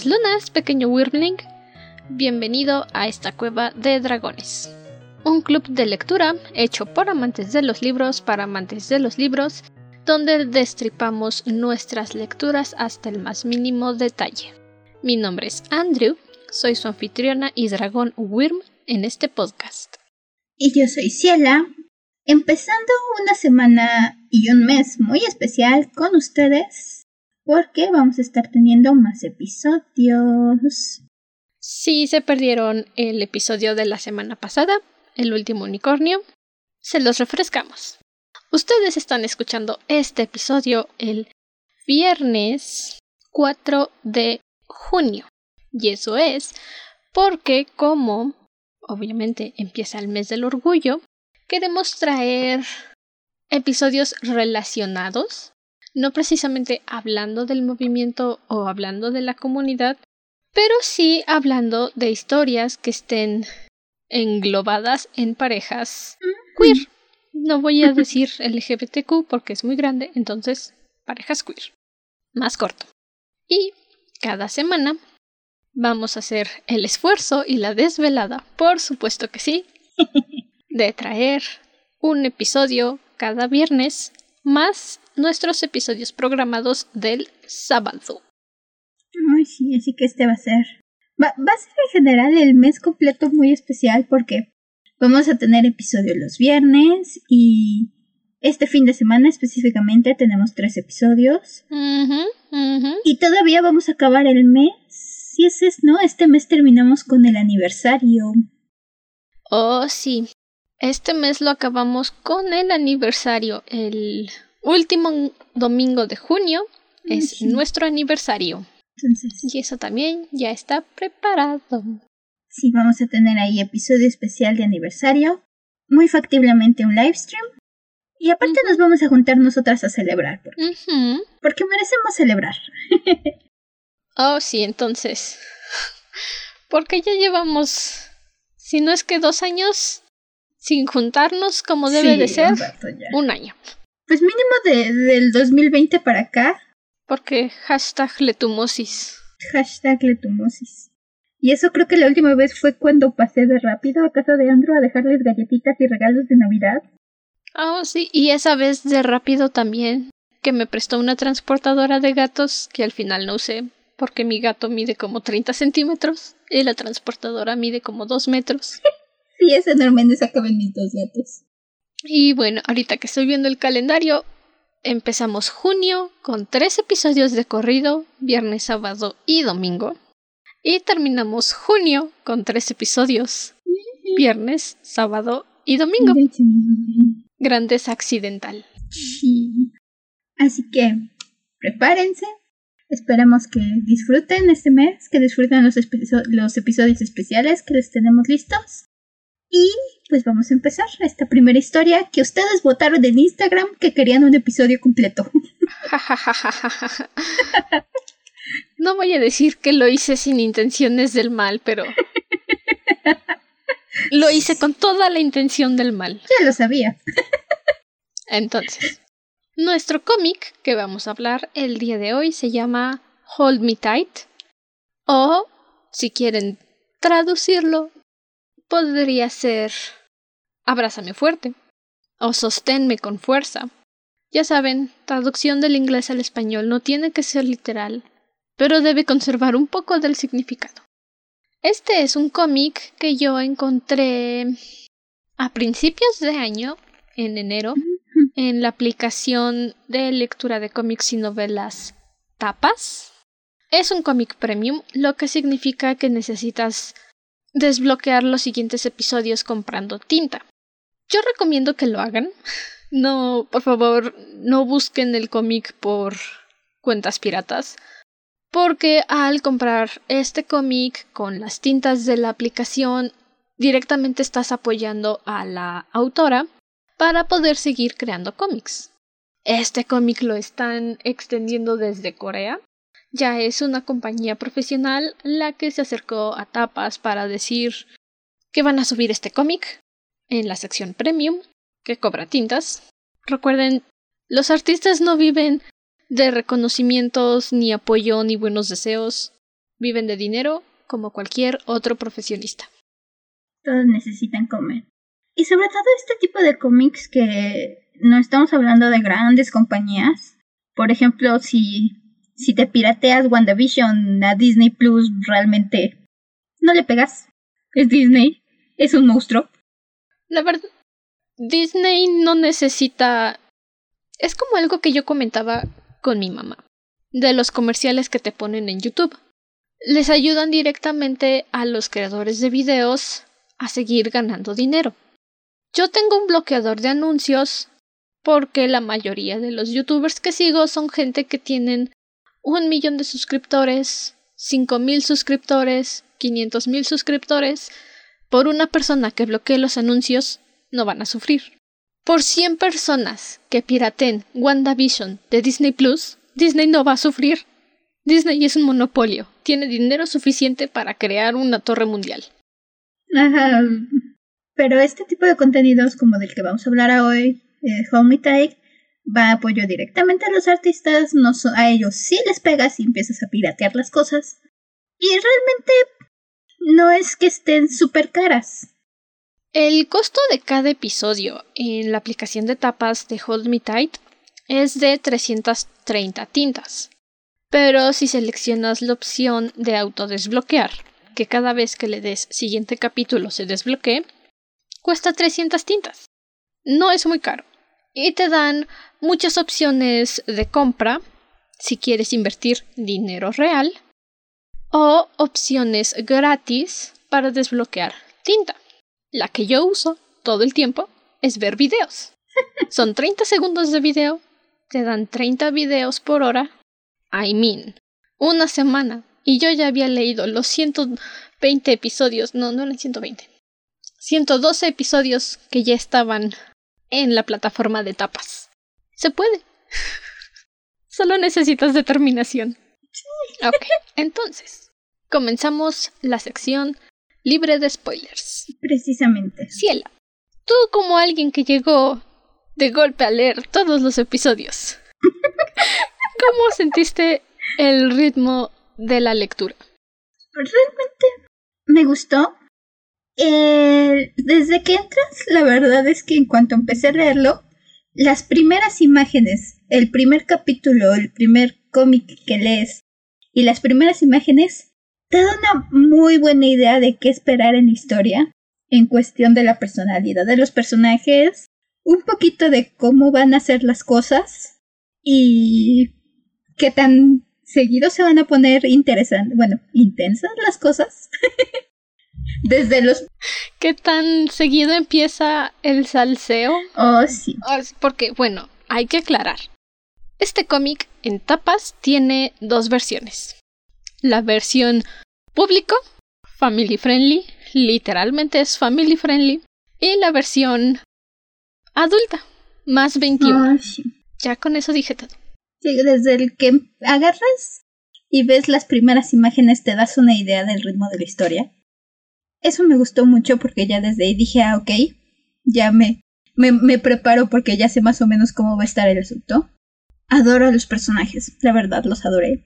Lunas, pequeño Wyrmling. Bienvenido a esta cueva de dragones. Un club de lectura hecho por amantes de los libros para amantes de los libros, donde destripamos nuestras lecturas hasta el más mínimo detalle. Mi nombre es Andrew, soy su anfitriona y dragón Wyrm en este podcast. Y yo soy Ciela, empezando una semana y un mes muy especial con ustedes porque vamos a estar teniendo más episodios. Si se perdieron el episodio de la semana pasada, el último unicornio, se los refrescamos. Ustedes están escuchando este episodio el viernes 4 de junio. Y eso es porque como obviamente empieza el mes del orgullo, queremos traer episodios relacionados no precisamente hablando del movimiento o hablando de la comunidad, pero sí hablando de historias que estén englobadas en parejas queer. No voy a decir LGBTQ porque es muy grande, entonces parejas queer. Más corto. Y cada semana vamos a hacer el esfuerzo y la desvelada, por supuesto que sí, de traer un episodio cada viernes más nuestros episodios programados del sábado. Ay, sí, así que este va a ser. Va, a ser en general el mes completo muy especial porque vamos a tener episodios los viernes y este fin de semana específicamente tenemos tres episodios. Y todavía vamos a acabar el mes. Si ese es, ¿no? Este mes terminamos con el aniversario. Oh, sí. Este mes lo acabamos con el aniversario, el último domingo de junio es nuestro aniversario. Y eso también ya está preparado. Sí, vamos a tener ahí episodio especial de aniversario. Muy factiblemente un live stream. Y aparte nos vamos a juntar nosotras a celebrar. Porque, porque merecemos celebrar. oh, sí, entonces. Porque ya llevamos, si no es que dos años, sin juntarnos como debe de ser, un, año. Pues mínimo de, del 2020 para acá. Porque hashtag letumosis. Hashtag letumosis. Y eso creo que la última vez fue cuando pasé de rápido a casa de Andrew a dejarles galletitas y regalos de Navidad. Oh, sí, y esa vez de rápido también, que me prestó una transportadora de gatos que al final no usé, porque mi gato mide como 30 centímetros y la transportadora mide como 2 metros. Sí, es enorme, donde caben mis dos gatos. Y bueno, ahorita que estoy viendo el calendario, empezamos junio con tres episodios de corrido, viernes, sábado y domingo. Y terminamos junio con tres episodios, viernes, sábado y domingo. Grandes accidental. Sí. Así que prepárense. Esperemos que disfruten este mes, que disfruten los, los episodios especiales que les tenemos listos. Y pues vamos a empezar esta primera historia que ustedes votaron en Instagram que querían un episodio completo. no voy a decir que lo hice sin intenciones del mal, pero lo hice con toda la intención del mal. Ya lo sabía. Entonces, nuestro cómic que vamos a hablar el día de hoy se llama Hold Me Tight o, si quieren traducirlo, podría ser abrázame fuerte o sosténme con fuerza. Ya saben, traducción del inglés al español no tiene que ser literal, pero debe conservar un poco del significado. Este es un cómic que yo encontré a principios de año, en enero, en la aplicación de lectura de cómics y novelas Tapas. Es un cómic premium, lo que significa que necesitas desbloquear los siguientes episodios comprando tinta. Yo recomiendo que lo hagan. No, por favor, no busquen el cómic por cuentas piratas. Porque al comprar este cómic con las tintas de la aplicación, directamente estás apoyando a la autora para poder seguir creando cómics. Este cómic lo están extendiendo desde Corea ya es una compañía profesional la que se acercó a Tapas para decir que van a subir este cómic en la sección premium, que cobra tintas. Recuerden, los artistas no viven de reconocimientos, ni apoyo, ni buenos deseos. Viven de dinero como cualquier otro profesionista. Todos necesitan comer. Y sobre todo este tipo de cómics que no estamos hablando de grandes compañías. Por ejemplo, si, si te pirateas WandaVision a Disney Plus, realmente no le pegas. Es Disney, es un monstruo. La verdad, Disney no necesita... Es como algo que yo comentaba con mi mamá, de los comerciales que te ponen en YouTube. Les ayudan directamente a los creadores de videos a seguir ganando dinero. Yo tengo un bloqueador de anuncios porque la mayoría de los youtubers que sigo son gente que tienen un millón de suscriptores, cinco mil suscriptores, quinientos mil suscriptores. Por una persona que bloquee los anuncios, no van a sufrir. Por 100 personas que piraten WandaVision de Disney Plus, Disney no va a sufrir. Disney es un monopolio. Tiene dinero suficiente para crear una torre mundial. Ajá. Pero este tipo de contenidos, como del que vamos a hablar hoy, eh, Tight, va a apoyo directamente a los artistas, no a ellos sí les pegas y empiezas a piratear las cosas. Y realmente no es que estén súper caras. El costo de cada episodio en la aplicación de tapas de Hold Me Tight es de 330 tintas. Pero si seleccionas la opción de autodesbloquear, que cada vez que le des siguiente capítulo se desbloquee, cuesta 300 tintas. No es muy caro. Y te dan muchas opciones de compra si quieres invertir dinero real o opciones gratis para desbloquear tinta. La que yo uso todo el tiempo es ver videos. Son 30 segundos de video, te dan 30 videos por hora. I mean, una semana. Y yo ya había leído los 120 episodios, no, no eran 120. 112 episodios que ya estaban en la plataforma de tapas. Se puede. Solo necesitas determinación. Ok, entonces, comenzamos la sección libre de spoilers. Precisamente. Ciela, tú como alguien que llegó de golpe a leer todos los episodios, ¿cómo sentiste el ritmo de la lectura? Realmente me gustó. Eh, desde que entras, la verdad es que en cuanto empecé a leerlo, las primeras imágenes, el primer capítulo, el primer cómic que lees y las primeras imágenes te da una muy buena idea de qué esperar en la historia en cuestión de la personalidad de los personajes, un poquito de cómo van a ser las cosas y qué tan seguido se van a poner interesantes, bueno, intensas las cosas. Desde los... ¿Qué tan seguido empieza el salseo? Oh, sí. Porque, bueno, hay que aclarar. Este cómic en tapas tiene dos versiones. La versión público, family friendly, literalmente es family friendly, y la versión adulta, más 21. Ya con eso dije todo. Sí, desde el que agarras y ves las primeras imágenes te das una idea del ritmo de la historia. Eso me gustó mucho porque ya desde ahí dije, ah, ok, ya me, me, me preparo porque ya sé más o menos cómo va a estar el asunto. Adoro a los personajes, la verdad, los adoré.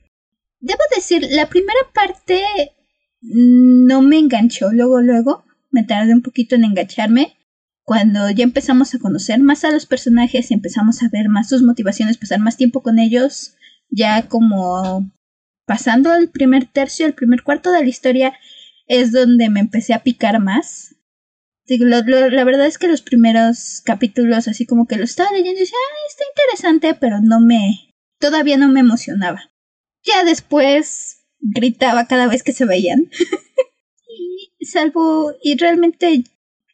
Debo decir, la primera parte no me enganchó luego, luego. Me tardé un poquito en engancharme. Cuando ya empezamos a conocer más a los personajes empezamos a ver más sus motivaciones, pasar más tiempo con ellos, ya como pasando el primer tercio, el primer cuarto de la historia, es donde me empecé a picar más. la verdad es que los primeros capítulos, así como que lo estaba leyendo y decía, ah, está interesante, pero no me. todavía no me emocionaba. Ya después gritaba cada vez que se veían. y salvo, y realmente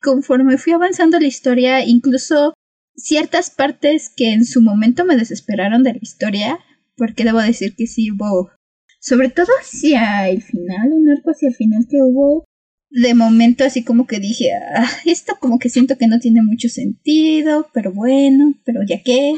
conforme fui avanzando la historia, incluso ciertas partes que en su momento me desesperaron de la historia, porque debo decir que sí hubo, sobre todo hacia el final, un arco hacia el final que hubo, de momento así como que dije, ah, esto como que siento que no tiene mucho sentido, pero bueno, pero ya que.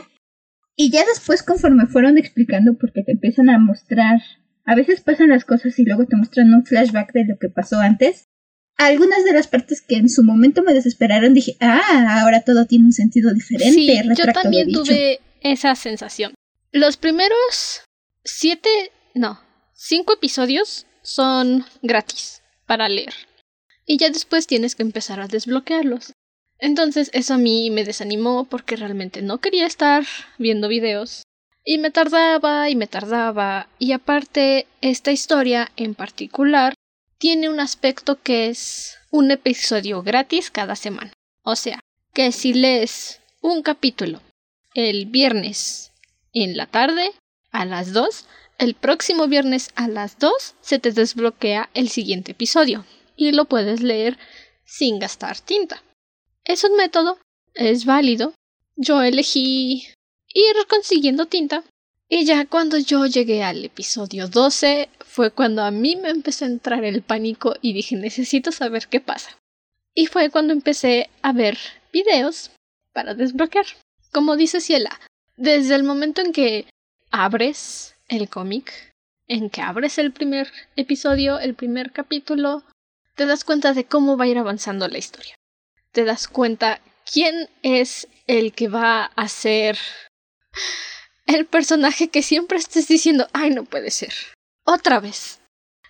Y ya después conforme fueron explicando, porque te empiezan a mostrar a veces pasan las cosas y luego te muestran un flashback de lo que pasó antes. Algunas de las partes que en su momento me desesperaron dije, ah, ahora todo tiene un sentido diferente. Sí, yo también tuve esa sensación. Los primeros siete, no, cinco episodios son gratis para leer. Y ya después tienes que empezar a desbloquearlos. Entonces eso a mí me desanimó porque realmente no quería estar viendo videos. Y me tardaba y me tardaba. Y aparte, esta historia en particular tiene un aspecto que es un episodio gratis cada semana. O sea, que si lees un capítulo el viernes en la tarde a las 2, el próximo viernes a las 2 se te desbloquea el siguiente episodio y lo puedes leer sin gastar tinta. Es un método, es válido. Yo elegí ir consiguiendo tinta y ya cuando yo llegué al episodio 12 fue cuando a mí me empezó a entrar el pánico y dije necesito saber qué pasa. Y fue cuando empecé a ver videos para desbloquear. Como dice Ciela, desde el momento en que abres el cómic, en que abres el primer episodio, el primer capítulo, te das cuenta de cómo va a ir avanzando la historia. Te das cuenta quién es el que va a ser el personaje que siempre estés diciendo, ay, no puede ser. Otra vez.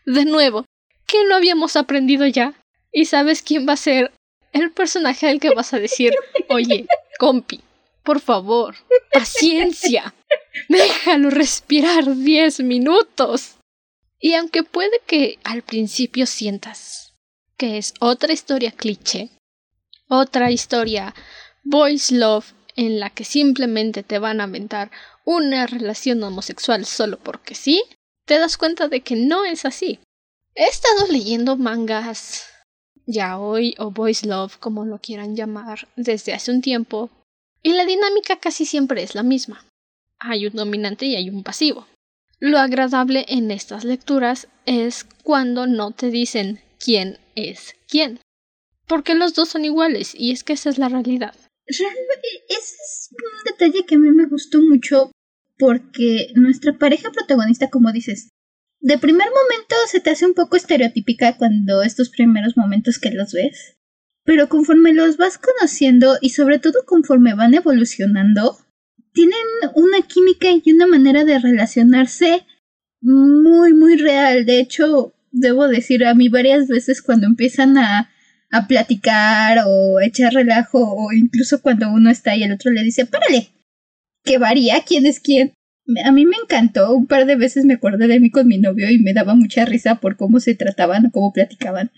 De nuevo. ¿Qué no habíamos aprendido ya? ¿Y sabes quién va a ser el personaje al que vas a decir, oye, compi, por favor, paciencia, déjalo respirar diez minutos? Y aunque puede que al principio sientas que es otra historia cliché, otra historia voice love en la que simplemente te van a aventar una relación homosexual solo porque sí, te das cuenta de que no es así. He estado leyendo mangas yaoi o voice love, como lo quieran llamar, desde hace un tiempo, y la dinámica casi siempre es la misma. Hay un dominante y hay un pasivo. Lo agradable en estas lecturas es cuando no te dicen quién es quién. Porque los dos son iguales, y es que esa es la realidad. Realmente, ese es un detalle que a mí me gustó mucho porque nuestra pareja protagonista, como dices, de primer momento se te hace un poco estereotípica cuando estos primeros momentos que los ves, pero conforme los vas conociendo y sobre todo conforme van evolucionando, tienen una química y una manera de relacionarse muy, muy real. De hecho, debo decir a mí varias veces cuando empiezan a, a platicar o echar relajo o incluso cuando uno está y el otro le dice, párale, que varía quién es quién. A mí me encantó, un par de veces me acordé de mí con mi novio y me daba mucha risa por cómo se trataban o cómo platicaban.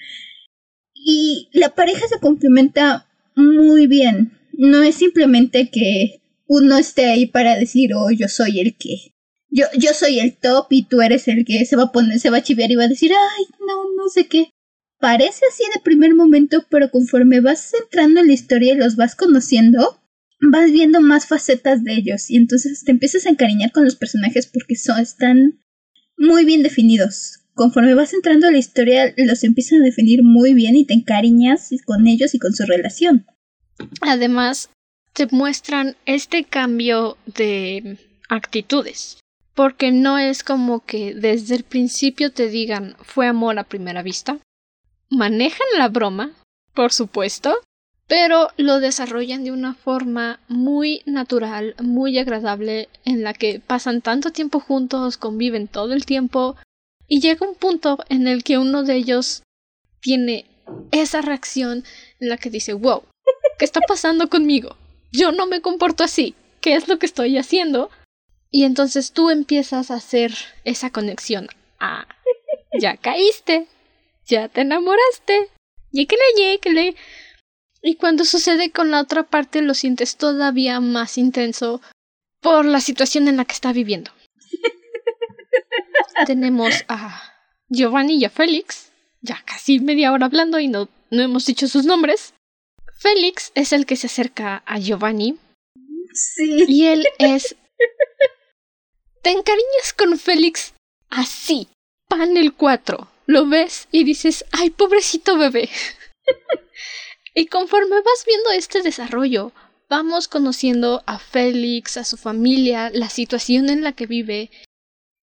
Y la pareja se complementa muy bien. No es simplemente que uno esté ahí para decir, oh, yo soy el que. Yo, yo soy el top y tú eres el que se va a poner, se va a chiviar y va a decir, ay, no, no sé qué. Parece así de primer momento, pero conforme vas entrando en la historia y los vas conociendo, vas viendo más facetas de ellos y entonces te empiezas a encariñar con los personajes porque son, están muy bien definidos. Conforme vas entrando a la historia, los empiezan a definir muy bien y te encariñas con ellos y con su relación. Además, te muestran este cambio de actitudes. Porque no es como que desde el principio te digan fue amor a primera vista. Manejan la broma, por supuesto, pero lo desarrollan de una forma muy natural, muy agradable, en la que pasan tanto tiempo juntos, conviven todo el tiempo, y llega un punto en el que uno de ellos tiene esa reacción en la que dice, wow, ¿qué está pasando conmigo? Yo no me comporto así, ¿qué es lo que estoy haciendo? Y entonces tú empiezas a hacer esa conexión. Ah, ya caíste, ya te enamoraste, yéquele, yéquele y cuando sucede con la otra parte lo sientes todavía más intenso por la situación en la que está viviendo. Tenemos a Giovanni y a Félix, ya casi media hora hablando y no, no hemos dicho sus nombres. Félix es el que se acerca a Giovanni. Sí. Y él es... Te encariñas con Félix así. Panel 4. Lo ves y dices, ay, pobrecito bebé. Y conforme vas viendo este desarrollo, vamos conociendo a Félix, a su familia, la situación en la que vive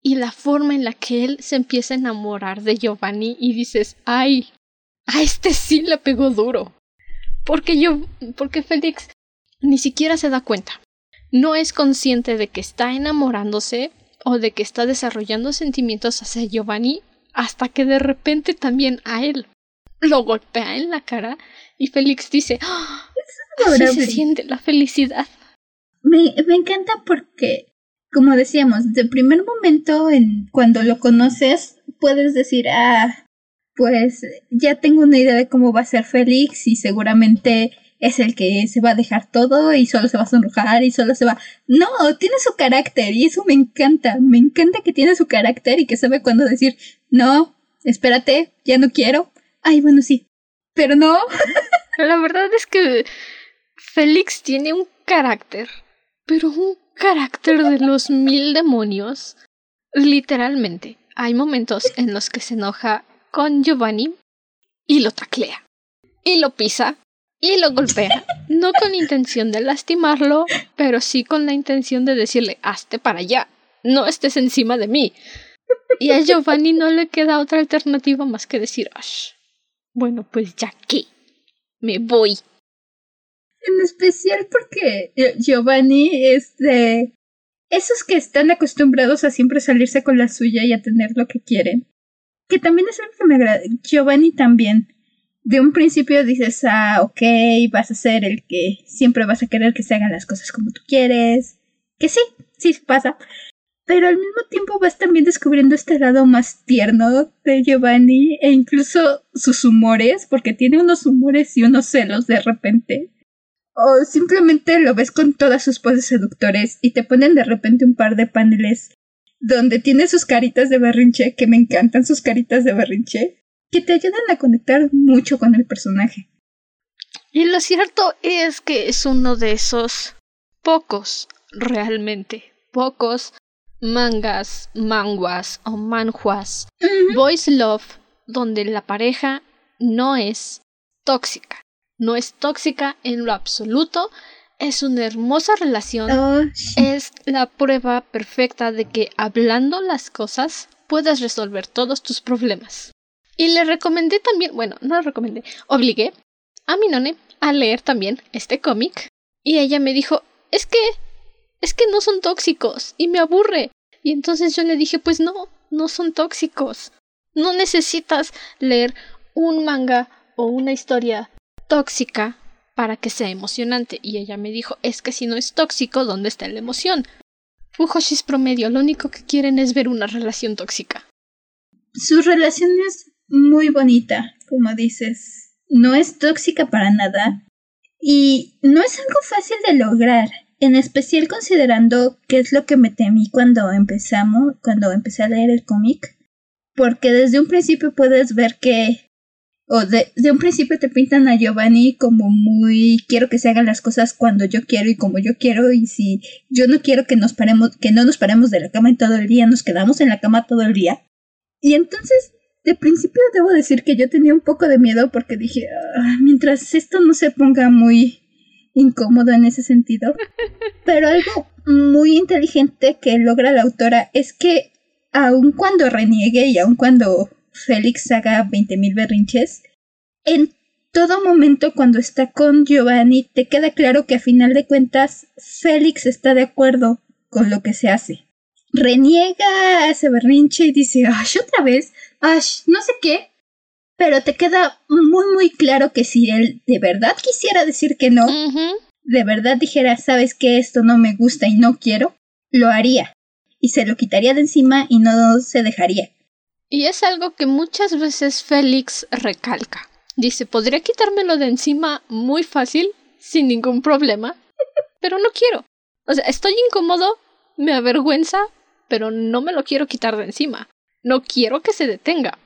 y la forma en la que él se empieza a enamorar de Giovanni y dices, ay, a este sí le pegó duro. Porque yo, porque Félix ni siquiera se da cuenta. No es consciente de que está enamorándose o de que está desarrollando sentimientos hacia Giovanni hasta que de repente también a él lo golpea en la cara y Félix dice, ¡Ah! así se siente la felicidad. Me, me encanta porque, como decíamos, de primer momento, en, cuando lo conoces, puedes decir, ah, pues ya tengo una idea de cómo va a ser Félix y seguramente es el que se va a dejar todo y solo se va a sonrojar y solo se va... No, tiene su carácter y eso me encanta. Me encanta que tiene su carácter y que sabe cuándo decir, no, espérate, ya no quiero. Ay, bueno, sí. Pero no. La verdad es que Félix tiene un carácter, pero un carácter de los mil demonios. Literalmente, hay momentos en los que se enoja con Giovanni y lo taclea. Y lo pisa y lo golpea, no con intención de lastimarlo, pero sí con la intención de decirle, hazte para allá, no estés encima de mí. Y a Giovanni no le queda otra alternativa más que decir, bueno, pues ya que, me voy. En especial porque eh, Giovanni es de esos que están acostumbrados a siempre salirse con la suya y a tener lo que quieren. Que también es algo que me agrada. Giovanni también de un principio dices, ah, ok, vas a ser el que siempre vas a querer que se hagan las cosas como tú quieres. Que sí, sí pasa. Pero al mismo tiempo vas también descubriendo este lado más tierno de Giovanni e incluso sus humores, porque tiene unos humores y unos celos de repente. O simplemente lo ves con todas sus poses seductores y te ponen de repente un par de paneles donde tiene sus caritas de berrinche, que me encantan sus caritas de berrinche que te ayudan a conectar mucho con el personaje. Y lo cierto es que es uno de esos pocos, realmente, pocos mangas, manguas o manjuas, voice love, donde la pareja no es tóxica. No es tóxica en lo absoluto, es una hermosa relación, oh, es la prueba perfecta de que hablando las cosas puedes resolver todos tus problemas. Y le recomendé también, bueno, no le recomendé, obligué a mi none a leer también este cómic. Y ella me dijo, es que, es que no son tóxicos y me aburre. Y entonces yo le dije, pues no, no son tóxicos. No necesitas leer un manga o una historia tóxica para que sea emocionante. Y ella me dijo, es que si no es tóxico, ¿dónde está la emoción? Fujoshis promedio, lo único que quieren es ver una relación tóxica. Sus relaciones muy bonita, como dices. No es tóxica para nada. Y no es algo fácil de lograr, en especial considerando qué es lo que me temí cuando empezamos, cuando empecé a leer el cómic. Porque desde un principio puedes ver que o de, de, un principio te pintan a Giovanni como muy quiero que se hagan las cosas cuando yo quiero y como yo quiero y si yo no quiero que nos paremos que no nos paremos de la cama en todo el día nos quedamos en la cama todo el día y entonces de principio debo decir que yo tenía un poco de miedo porque dije, ah, mientras esto no se ponga muy incómodo en ese sentido. Pero algo muy inteligente que logra la autora es que aun cuando reniegue y aun cuando Félix haga 20.000 berrinches, en todo momento cuando está con Giovanni te queda claro que a final de cuentas Félix está de acuerdo con lo que se hace. Reniega, hace berrinche y dice, ay, otra vez, Ash, no sé qué, pero te queda muy muy claro que si él de verdad quisiera decir que no, de verdad dijera, sabes que esto no me gusta y no quiero, lo haría. Y se lo quitaría de encima y no se dejaría. Y es algo que muchas veces Félix recalca. Dice, podría quitármelo de encima muy fácil, sin ningún problema, pero no quiero. O sea, estoy incómodo, me avergüenza, pero no me lo quiero quitar de encima. No quiero que se detenga.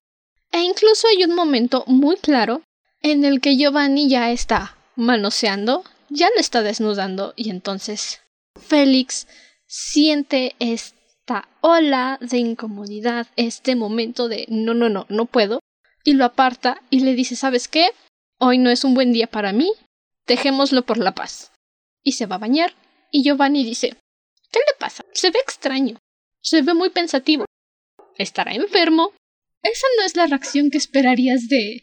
E incluso hay un momento muy claro en el que Giovanni ya está manoseando, ya lo está desnudando y entonces Félix siente esta ola de incomodidad, este momento de no, no, no, no puedo, y lo aparta y le dice, ¿sabes qué? Hoy no es un buen día para mí, dejémoslo por la paz. Y se va a bañar y Giovanni dice, ¿qué le pasa? Se ve extraño, se ve muy pensativo estará enfermo. Esa no es la reacción que esperarías de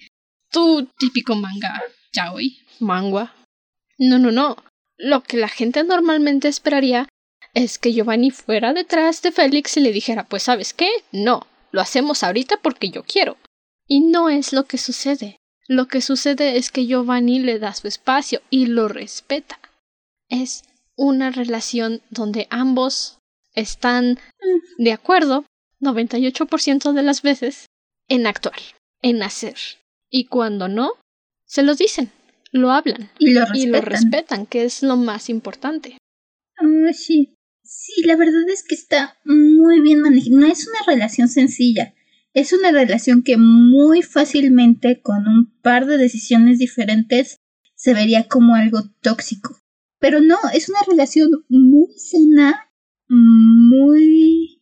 tu típico manga yaoi, mangua. No, no, no. Lo que la gente normalmente esperaría es que Giovanni fuera detrás de Félix y le dijera, pues sabes qué, no, lo hacemos ahorita porque yo quiero. Y no es lo que sucede. Lo que sucede es que Giovanni le da su espacio y lo respeta. Es una relación donde ambos están de acuerdo 98% de las veces en actuar, en hacer. Y cuando no, se lo dicen, lo hablan y lo respetan, y lo respetan que es lo más importante. Ah, sí. Sí, la verdad es que está muy bien manejada. No es una relación sencilla. Es una relación que muy fácilmente, con un par de decisiones diferentes, se vería como algo tóxico. Pero no, es una relación muy sana, muy...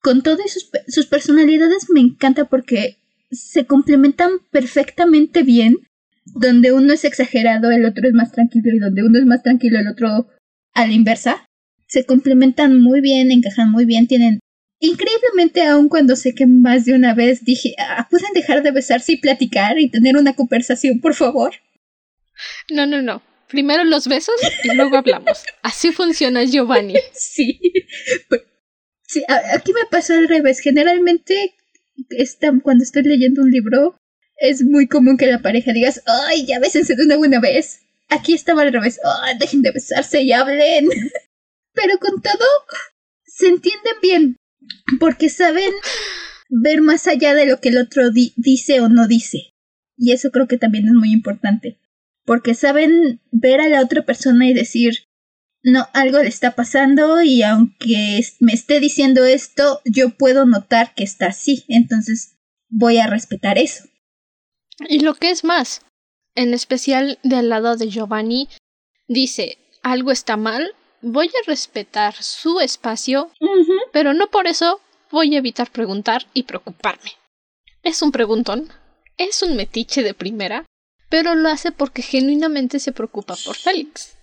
Con todas sus, sus personalidades me encanta porque se complementan perfectamente bien. Donde uno es exagerado, el otro es más tranquilo y donde uno es más tranquilo, el otro a la inversa. Se complementan muy bien, encajan muy bien, tienen Increíblemente, aun cuando sé que más de una vez dije, ah, ¿pueden dejar de besarse y platicar y tener una conversación, por favor? No, no, no. Primero los besos y luego hablamos. Así funciona Giovanni. Sí. sí aquí me pasa al revés. Generalmente, cuando estoy leyendo un libro, es muy común que la pareja digas, ¡ay, ya bésense de una buena vez! Aquí estaba al revés, ¡ay, dejen de besarse y hablen! Pero con todo, se entienden bien porque saben ver más allá de lo que el otro dice o no dice. Y eso creo que también es muy importante, porque saben ver a la otra persona y decir, no, algo le está pasando y aunque me esté diciendo esto, yo puedo notar que está así, entonces voy a respetar eso. Y lo que es más, en especial del lado de Giovanni, dice, algo está mal, voy a respetar su espacio, pero no por eso voy a evitar preguntar y preocuparme. Es un preguntón, es un metiche de primera, pero lo hace porque genuinamente se preocupa por Félix.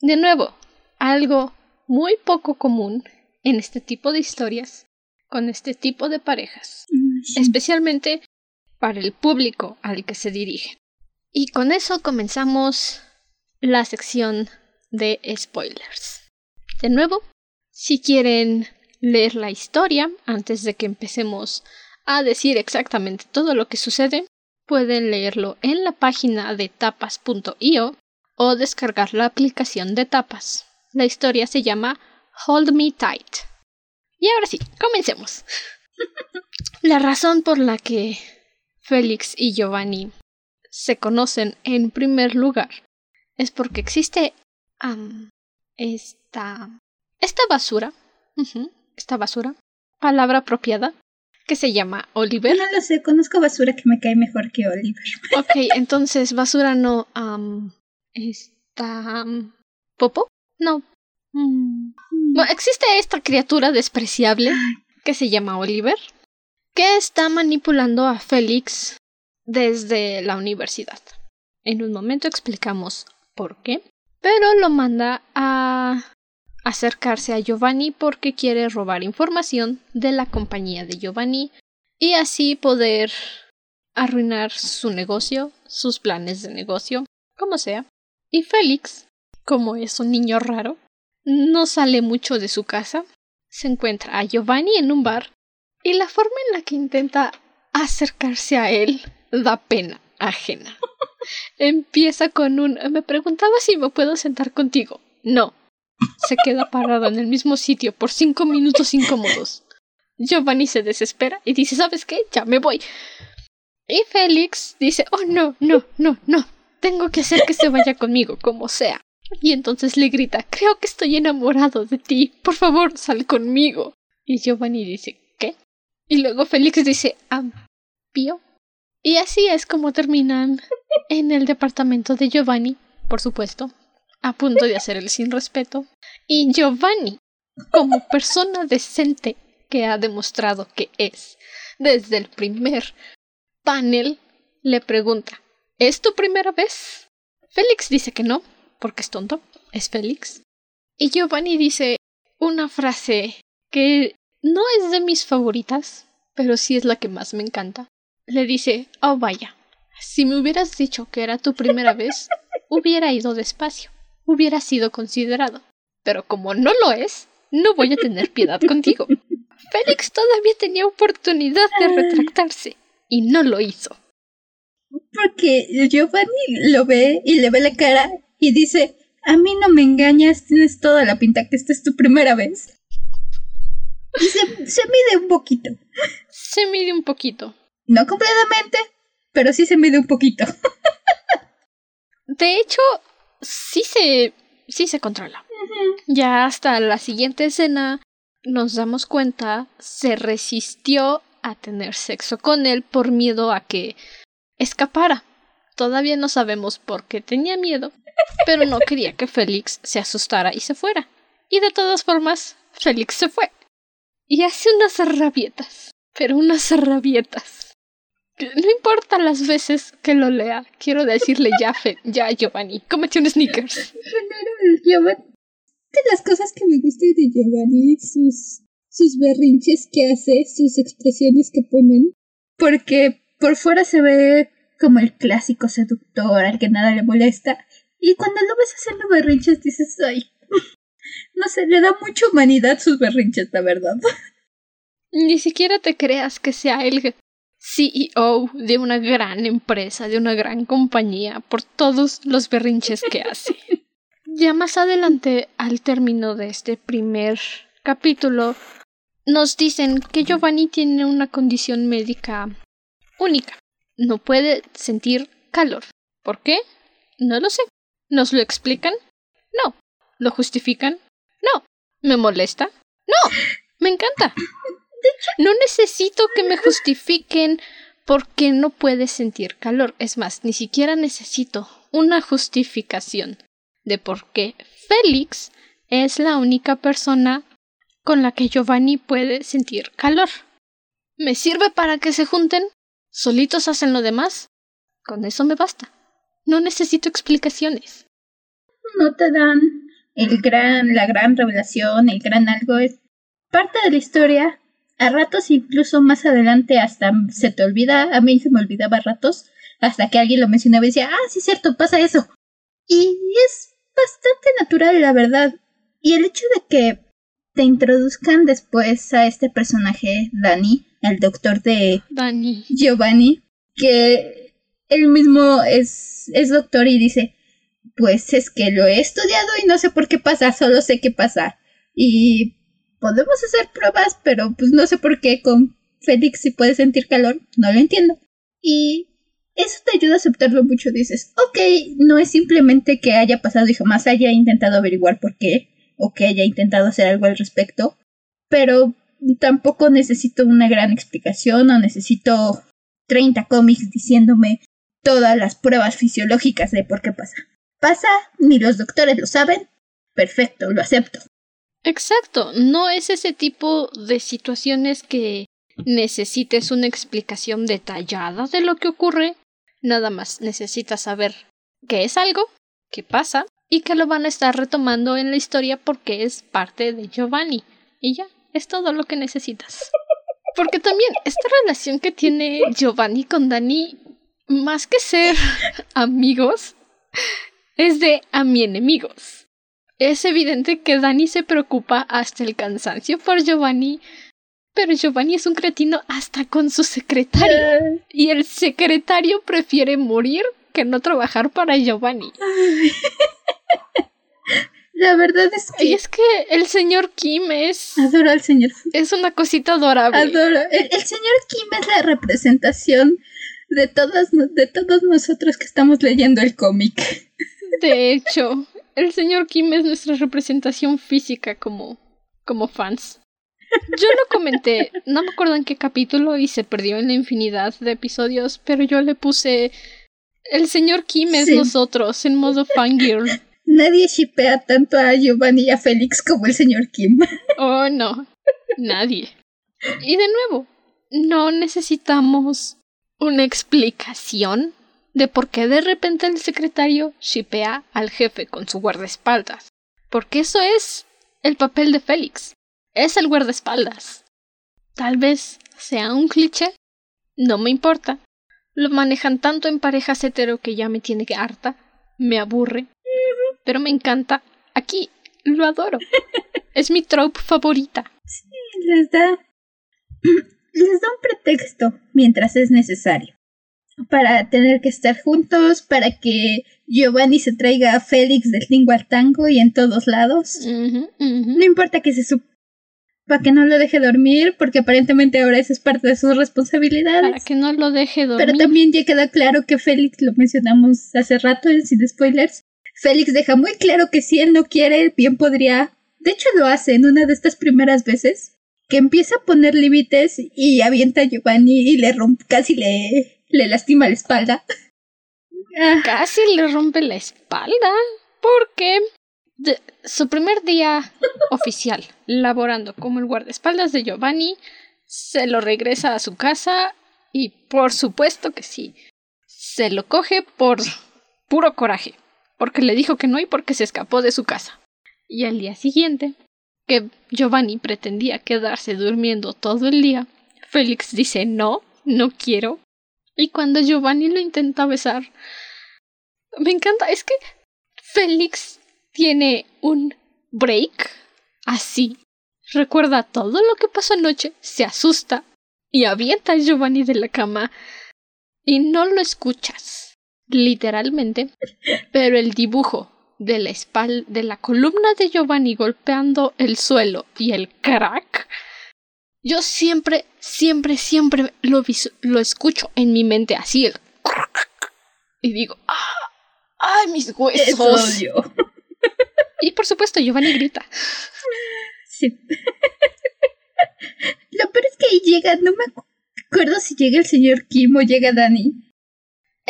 De nuevo, algo muy poco común en este tipo de historias, con este tipo de parejas, especialmente para el público al que se dirige. Y con eso comenzamos la sección de spoilers. De nuevo, si quieren leer la historia antes de que empecemos a decir exactamente todo lo que sucede, pueden leerlo en la página de tapas.io o descargar la aplicación de tapas. La historia se llama Hold Me Tight. Y ahora sí, comencemos. la razón por la que Félix y Giovanni se conocen en primer lugar es porque existe esta, esta basura, esta basura, palabra apropiada, que se llama Oliver. No lo sé, conozco basura que me cae mejor que Oliver. Ok, entonces basura no, um, está, popo, no. Mm. Bueno, existe esta criatura despreciable que se llama Oliver, que está manipulando a Félix desde la universidad. En un momento explicamos por qué pero lo manda a acercarse a Giovanni porque quiere robar información de la compañía de Giovanni y así poder arruinar su negocio, sus planes de negocio, como sea. Y Félix, como es un niño raro, no sale mucho de su casa, se encuentra a Giovanni en un bar y la forma en la que intenta acercarse a él da pena ajena. Empieza con un me preguntaba si me puedo sentar contigo. No. Se queda parado en el mismo sitio por cinco minutos incómodos. Giovanni se desespera y dice ¿Sabes qué? Ya me voy. Y Félix dice Oh no, no, no, no. Tengo que hacer que se vaya conmigo, como sea. Y entonces le grita Creo que estoy enamorado de ti. Por favor, sal conmigo. Y Giovanni dice ¿Qué? Y luego Félix dice Ah, Pío. Y así es como terminan en el departamento de Giovanni, por supuesto, a punto de hacer el sin respeto. Y Giovanni, como persona decente que ha demostrado que es desde el primer panel, le pregunta ¿Es tu primera vez? Félix dice que no, porque es tonto, es Félix. Y Giovanni dice una frase que no es de mis favoritas, pero sí es la que más me encanta le dice, oh vaya, si me hubieras dicho que era tu primera vez, hubiera ido despacio, hubiera sido considerado. Pero como no lo es, no voy a tener piedad contigo. Félix todavía tenía oportunidad de retractarse y no lo hizo. Porque Giovanni lo ve y le ve la cara y dice, a mí no me engañas, tienes toda la pinta que esta es tu primera vez. Y se, se mide un poquito. Se mide un poquito. No completamente, pero sí se mide un poquito. De hecho, sí se, sí se controla. Ya hasta la siguiente escena nos damos cuenta, se resistió a tener sexo con él por miedo a que escapara. Todavía no sabemos por qué tenía miedo, pero no quería que Félix se asustara y se fuera. Y de todas formas, Félix se fue. Y hace unas rabietas, pero unas rabietas. No importa las veces que lo lea, quiero decirle ya, Fe ya Giovanni, cómete un sneakers. Giovanni, de las cosas que me gustan de Giovanni, sus, sus berrinches que hace, sus expresiones que ponen, porque por fuera se ve como el clásico seductor al que nada le molesta, y cuando lo ves haciendo berrinches dices, ay, no sé, le da mucha humanidad sus berrinches, la verdad. Ni siquiera te creas que sea el CEO de una gran empresa, de una gran compañía, por todos los berrinches que hace. Ya más adelante, al término de este primer capítulo, nos dicen que Giovanni tiene una condición médica única. No puede sentir calor. ¿Por qué? No lo sé. ¿Nos lo explican? No. ¿Lo justifican? No. ¿Me molesta? No. Me encanta. No necesito que me justifiquen por qué no puede sentir calor. Es más, ni siquiera necesito una justificación de por qué Félix es la única persona con la que Giovanni puede sentir calor. ¿Me sirve para que se junten? ¿Solitos hacen lo demás? Con eso me basta. No necesito explicaciones. No te dan el gran, la gran revelación, el gran algo. Es parte de la historia. A ratos, incluso más adelante, hasta se te olvida. A mí se me olvidaba a ratos. Hasta que alguien lo mencionaba y decía, ah, sí, cierto, pasa eso. Y es bastante natural, la verdad. Y el hecho de que te introduzcan después a este personaje, Dani, el doctor de Dani. Giovanni, que él mismo es, es doctor y dice, pues es que lo he estudiado y no sé por qué pasa, solo sé qué pasa. Y podemos hacer pruebas, pero pues no sé por qué con Félix si puede sentir calor, no lo entiendo. Y eso te ayuda a aceptarlo mucho. Dices, ok, no es simplemente que haya pasado y jamás haya intentado averiguar por qué, o que haya intentado hacer algo al respecto, pero tampoco necesito una gran explicación o necesito 30 cómics diciéndome todas las pruebas fisiológicas de por qué pasa. Pasa, ni los doctores lo saben. Perfecto, lo acepto. Exacto, no es ese tipo de situaciones que necesites una explicación detallada de lo que ocurre, nada más necesitas saber qué es algo, qué pasa y que lo van a estar retomando en la historia porque es parte de Giovanni. Y ya, es todo lo que necesitas. Porque también esta relación que tiene Giovanni con Dani, más que ser amigos, es de a mi enemigos. Es evidente que Dani se preocupa hasta el cansancio por Giovanni, pero Giovanni es un cretino hasta con su secretario. Y el secretario prefiere morir que no trabajar para Giovanni. La verdad es que. Y es que el señor Kim es. Adoro al señor. Es una cosita adorable. Adoro. El, el, señor Kim es la representación de todas, de todos nosotros que estamos leyendo el cómic. De hecho, el señor Kim es nuestra representación física como, como fans. Yo lo comenté, no me acuerdo en qué capítulo y se perdió en la infinidad de episodios, pero yo le puse el señor Kim es sí. nosotros en modo fangirl. Nadie shipea tanto a Giovanni y a Félix como el señor Kim. Oh, no. Nadie. Y de nuevo, no necesitamos una explicación de por qué de repente el secretario shipea al jefe con su guardaespaldas. Porque eso es el papel de Félix. Es el guardaespaldas. Tal vez sea un cliché. No me importa. Lo manejan tanto en parejas hetero que ya me tiene que harta. Me aburre. Pero me encanta. Aquí lo adoro. es mi trope favorita. Sí, les da les da un pretexto mientras es necesario para tener que estar juntos, para que Giovanni se traiga a Félix del tingo al tango y en todos lados. No importa que se sup para que no lo deje dormir, porque aparentemente ahora esa es parte de sus responsabilidades. Para que no lo deje dormir. Pero también ya queda claro que Félix, lo mencionamos hace rato sin spoilers, Félix deja muy claro que si él no quiere, bien podría. De hecho, lo hace en una de estas primeras veces, que empieza a poner límites y avienta a Giovanni y le rompe, casi le, le lastima la espalda. Casi le rompe la espalda. Porque su primer día oficial laborando como el guardaespaldas de Giovanni se lo regresa a su casa y por supuesto que sí. Se lo coge por puro coraje. Porque le dijo que no y porque se escapó de su casa. Y al día siguiente, que Giovanni pretendía quedarse durmiendo todo el día, Félix dice no, no quiero, y cuando Giovanni lo intenta besar, me encanta, es que Félix tiene un break así. Recuerda todo lo que pasó anoche, se asusta y avienta a Giovanni de la cama y no lo escuchas, literalmente, pero el dibujo de la espalda de la columna de Giovanni golpeando el suelo y el crack yo siempre, siempre, siempre lo, lo escucho en mi mente así, el... Y digo, ¡ah! ¡Ay, mis huesos! Y por supuesto, Giovanni grita. Sí. Lo peor es que ahí llega, no me acuerdo si llega el señor Kim o llega Dani.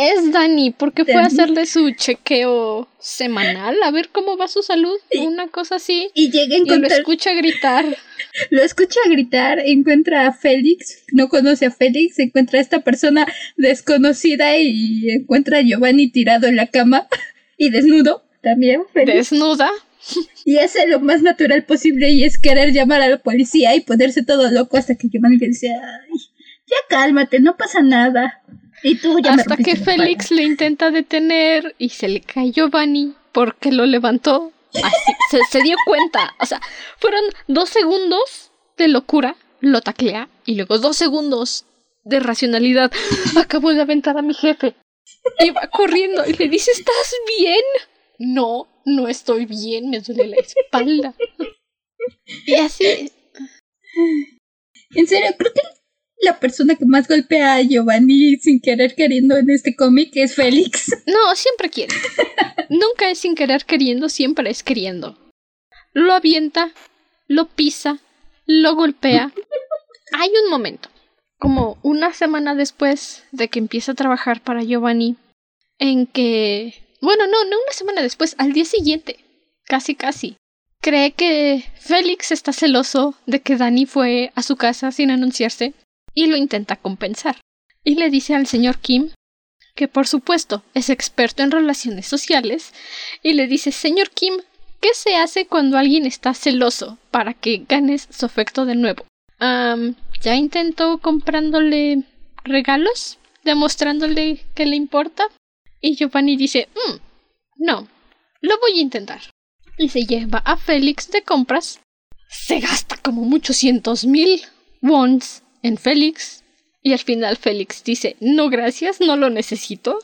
Es Dani, porque fue a hacerle su chequeo semanal, a ver cómo va su salud, una cosa así. Y llega a encontrar... lo escucha gritar. Lo escucha gritar, encuentra a Félix, no conoce a Félix, encuentra a esta persona desconocida y encuentra a Giovanni tirado en la cama y desnudo también. Desnuda. Y hace lo más natural posible y es querer llamar a la policía y ponerse todo loco hasta que Giovanni le dice, ay, ya cálmate, no pasa nada. Y tú ya Hasta que Félix le intenta detener y se le cae Giovanni porque lo levantó. Así, se, dio cuenta. O sea, fueron dos segundos de locura, lo taclea, y luego dos segundos de racionalidad. Acabo de aventar a mi jefe. Y va corriendo y le dice, ¿estás bien? No, no estoy bien, me duele la espalda. Y así. En serio, creo que la persona que más golpea a Giovanni sin querer queriendo en este cómic es Félix. No, siempre quiere. Nunca es sin querer queriendo, siempre es queriendo. Lo avienta, lo pisa, lo golpea. Hay un momento, como una semana después de que empieza a trabajar para Giovanni, en que... Bueno, no, no una semana después, al día siguiente, casi casi. Cree que Félix está celoso de que Dani fue a su casa sin anunciarse y lo intenta compensar. Y le dice al señor Kim que por supuesto es experto en relaciones sociales, y le dice Señor Kim, ¿qué se hace cuando alguien está celoso para que ganes su afecto de nuevo? ¿Ya intentó comprándole regalos? ¿Demostrándole que le importa? Y Giovanni dice, mm, no, lo voy a intentar. Y se lleva a Félix de compras. Se gasta como muchos cientos mil wons en Félix y al final Félix dice no gracias, no lo necesito.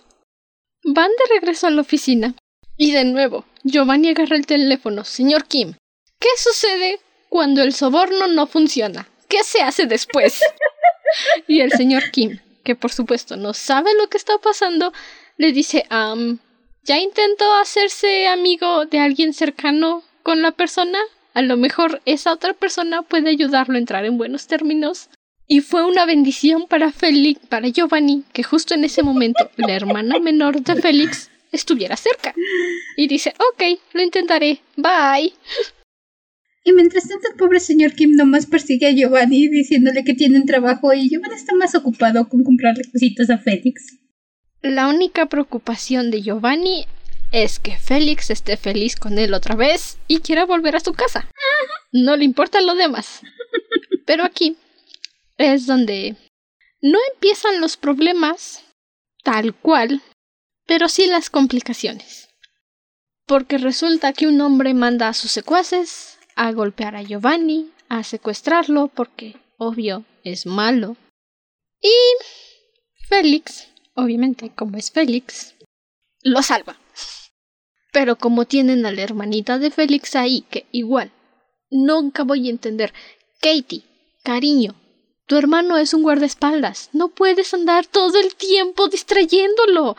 Van de regreso a la oficina y de nuevo Giovanni agarra el teléfono. Señor Kim, ¿qué sucede cuando el soborno no funciona? ¿Qué se hace después? y el señor Kim, que por supuesto no sabe lo que está pasando, le dice, um, ¿ya intentó hacerse amigo de alguien cercano con la persona? A lo mejor esa otra persona puede ayudarlo a entrar en buenos términos y fue una bendición para Félix, para Giovanni, que justo en ese momento la hermana menor de Félix estuviera cerca. Y dice, ok, lo intentaré, bye. Y mientras tanto el pobre señor Kim nomás persigue a Giovanni diciéndole que tiene un trabajo y Giovanni está más ocupado con comprarle cositas a Félix. La única preocupación de Giovanni es que Félix esté feliz con él otra vez y quiera volver a su casa. No le importa lo demás. Pero aquí es donde no empiezan los problemas tal cual, pero sí las complicaciones. Porque resulta que un hombre manda a sus secuaces a golpear a Giovanni, a secuestrarlo, porque, obvio, es malo. Y Félix, obviamente como es Félix, lo salva. Pero como tienen a la hermanita de Félix ahí, que igual, nunca voy a entender. Katie, cariño, tu hermano es un guardaespaldas. No puedes andar todo el tiempo distrayéndolo.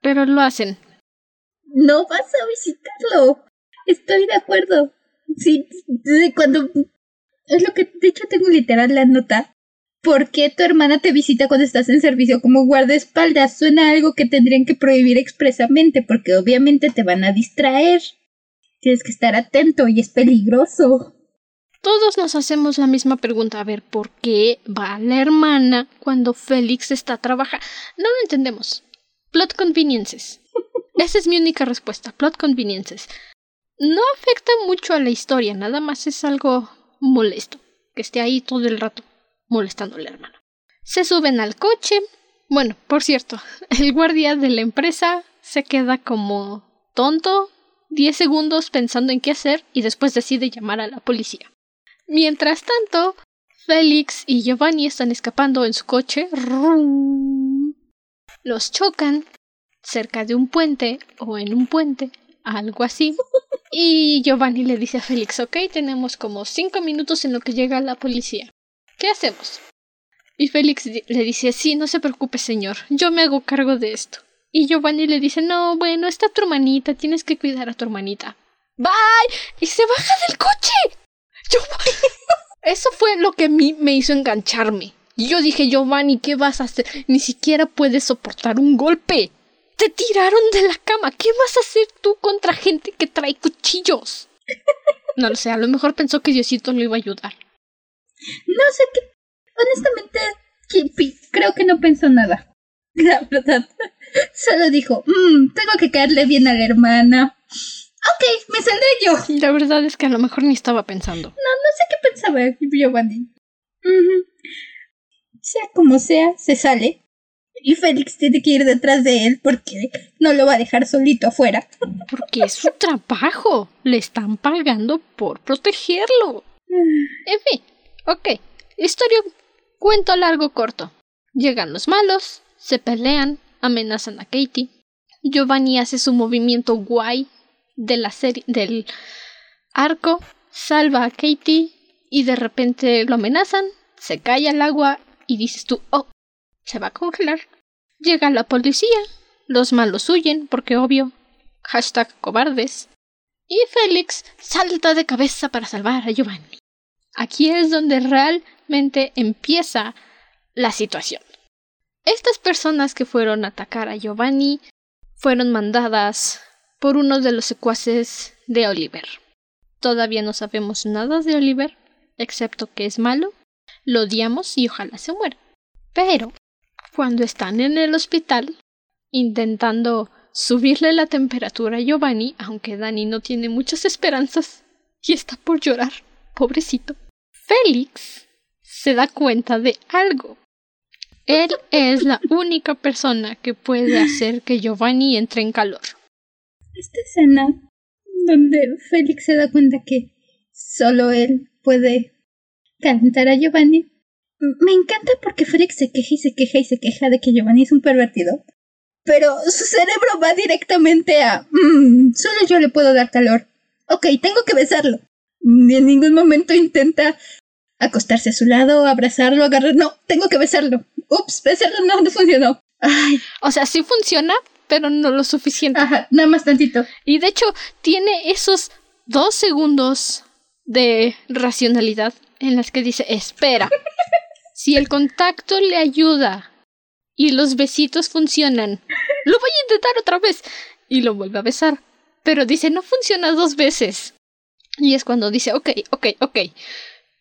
Pero lo hacen. No vas a visitarlo. Estoy de acuerdo. Sí, cuando... Es lo que... De hecho, tengo literal la nota. ¿Por qué tu hermana te visita cuando estás en servicio como guardaespaldas? Suena algo que tendrían que prohibir expresamente, porque obviamente te van a distraer. Tienes que estar atento y es peligroso. Todos nos hacemos la misma pregunta. A ver, ¿por qué va la hermana cuando Félix está trabajando? No lo entendemos. Plot conveniences. Esa es mi única respuesta. Plot conveniences. No afecta mucho a la historia, nada más es algo molesto. Que esté ahí todo el rato molestando a la hermana. Se suben al coche. Bueno, por cierto, el guardia de la empresa se queda como tonto 10 segundos pensando en qué hacer y después decide llamar a la policía. Mientras tanto, Félix y Giovanni están escapando en su coche. Los chocan cerca de un puente o en un puente, algo así. Y Giovanni le dice a Félix, ok, tenemos como cinco minutos en lo que llega la policía. ¿Qué hacemos? Y Félix le dice, sí, no se preocupe, señor, yo me hago cargo de esto. Y Giovanni le dice, no, bueno, está tu hermanita, tienes que cuidar a tu hermanita. Bye. Y se baja del coche. Eso fue lo que a mí me hizo engancharme. Y yo dije, Giovanni, ¿qué vas a hacer? Ni siquiera puedes soportar un golpe. Te tiraron de la cama. ¿Qué vas a hacer tú contra gente que trae cuchillos? No lo sé, a lo mejor pensó que Diosito lo iba a ayudar. No sé qué. Honestamente, creo que no pensó nada. La verdad. Solo dijo, mmm, tengo que caerle bien a la hermana. Ok, me saldré yo. La verdad es que a lo mejor ni estaba pensando. No, no sé qué pensaba Giovanni. Sea como sea, se sale. Y Félix tiene que ir detrás de él porque no lo va a dejar solito afuera. Porque es su trabajo. Le están pagando por protegerlo. En fin, ok. Historia, cuento largo corto. Llegan los malos, se pelean, amenazan a Katie. Giovanni hace su movimiento guay de la serie del arco, salva a Katie y de repente lo amenazan, se cae al agua y dices tú, oh, se va a congelar. Llega la policía, los malos huyen porque obvio, hashtag cobardes. Y Félix salta de cabeza para salvar a Giovanni. Aquí es donde realmente empieza la situación. Estas personas que fueron a atacar a Giovanni fueron mandadas por uno de los secuaces de Oliver. Todavía no sabemos nada de Oliver, excepto que es malo, lo odiamos y ojalá se muera. Pero, cuando están en el hospital, intentando subirle la temperatura a Giovanni, aunque Dani no tiene muchas esperanzas y está por llorar, pobrecito, Félix se da cuenta de algo. Él es la única persona que puede hacer que Giovanni entre en calor esta escena donde Félix se da cuenta que solo él puede cantar a Giovanni. Me encanta porque Félix se queja y se queja y se queja de que Giovanni es un pervertido. Pero su cerebro va directamente a... Mm, solo yo le puedo dar calor. Ok, tengo que besarlo. Ni en ningún momento intenta acostarse a su lado, abrazarlo, agarrar... No, tengo que besarlo. Ups, besarlo no, no funcionó. Ay. O sea, sí funciona, pero no lo suficiente. Ajá, nada más tantito. Y de hecho, tiene esos dos segundos de racionalidad en las que dice, espera, si el contacto le ayuda y los besitos funcionan, lo voy a intentar otra vez. Y lo vuelve a besar. Pero dice, no funciona dos veces. Y es cuando dice, ok, ok, ok.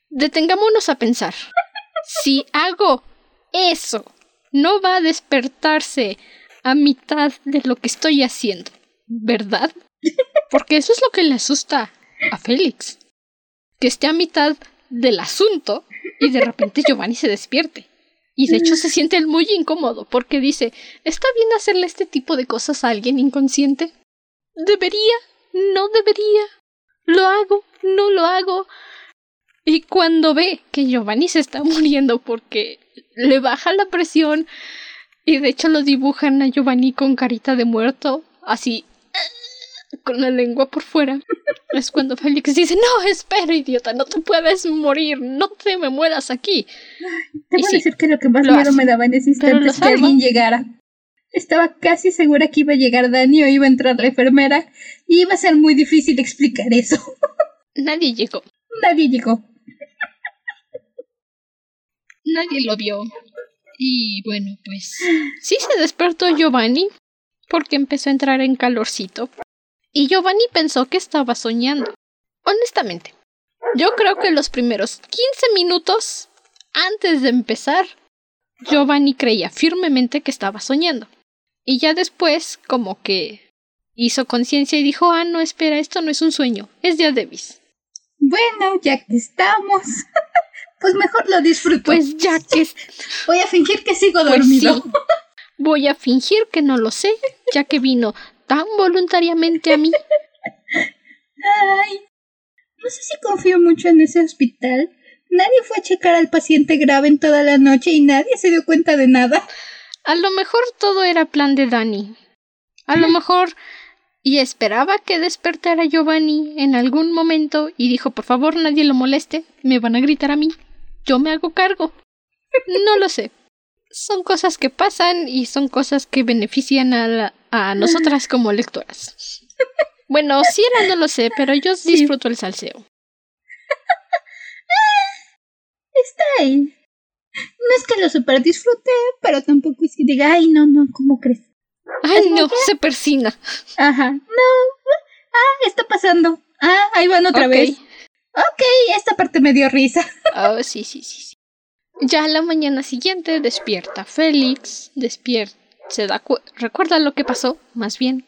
Detengámonos a pensar. Si hago eso, no va a despertarse a mitad de lo que estoy haciendo, ¿verdad? Porque eso es lo que le asusta a Félix. Que esté a mitad del asunto y de repente Giovanni se despierte. Y de hecho se siente muy incómodo porque dice, ¿está bien hacerle este tipo de cosas a alguien inconsciente? ¿Debería? ¿No debería? ¿Lo hago? ¿No lo hago? Y cuando ve que Giovanni se está muriendo porque le baja la presión y de hecho lo dibujan a Giovanni con carita de muerto, así con la lengua por fuera. Es cuando Félix dice, no, espera, idiota, no te puedes morir, no te me mueras aquí. Te voy a decir que lo que más miedo me daba en ese instante es que alguien llegara. Estaba casi segura que iba a llegar Dani o iba a entrar la enfermera y iba a ser muy difícil explicar eso. Nadie llegó. Nadie llegó. Nadie lo vio. Y bueno, pues sí se despertó Giovanni porque empezó a entrar en calorcito. Y Giovanni pensó que estaba soñando. Honestamente, yo creo que los primeros 15 minutos antes de empezar, Giovanni creía firmemente que estaba soñando. Y ya después, como que hizo conciencia y dijo, ah, no, espera, esto no es un sueño, es Día Davis. Bueno, ya que estamos, pues mejor lo disfruto. Pues ya que... Voy a fingir que sigo pues dormido. Voy a fingir que no lo sé, ya que vino tan voluntariamente a mí. Ay, no sé si confío mucho en ese hospital. Nadie fue a checar al paciente grave en toda la noche y nadie se dio cuenta de nada. A lo mejor todo era plan de Dani. A lo mejor y esperaba que despertara Giovanni en algún momento y dijo por favor nadie lo moleste, me van a gritar a mí, yo me hago cargo. No lo sé. Son cosas que pasan y son cosas que benefician a, a nosotras como lectoras. Bueno, si era no lo sé, pero yo disfruto el salseo. Está ahí. No es que lo super disfrute, pero tampoco es que diga, ay, no, no, ¿cómo crees? Ay, no, se persina. Ajá, no. Ah, está pasando. Ah, ahí van otra vez. Ok, esta parte me dio risa. Oh, sí, sí, sí, sí. Ya la mañana siguiente despierta Félix, despierta, se da recuerda lo que pasó, más bien,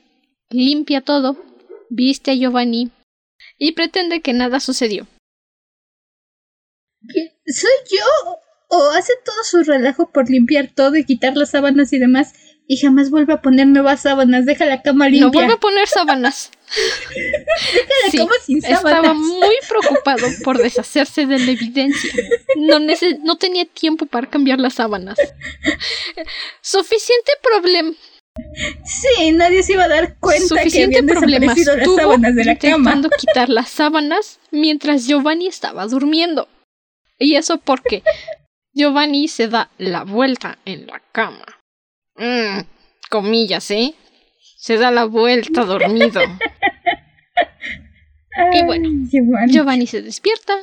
limpia todo, viste a Giovanni y pretende que nada sucedió. ¿Soy yo? ¿O hace todo su relajo por limpiar todo y quitar las sábanas y demás? Y jamás vuelve a poner nuevas sábanas, deja la cama limpia. No vuelve a poner sábanas. Cama sin sábanas. Estaba muy preocupado por deshacerse de la evidencia. No, no tenía tiempo para cambiar las sábanas. Suficiente problema. Sí, nadie se iba a dar cuenta Suficiente que habían las sábanas de la intentando quitar las sábanas mientras Giovanni estaba durmiendo. Y eso porque Giovanni se da la vuelta en la cama. Mm, comillas, ¿eh? Se da la vuelta dormido. y bueno, Giovanni. se despierta.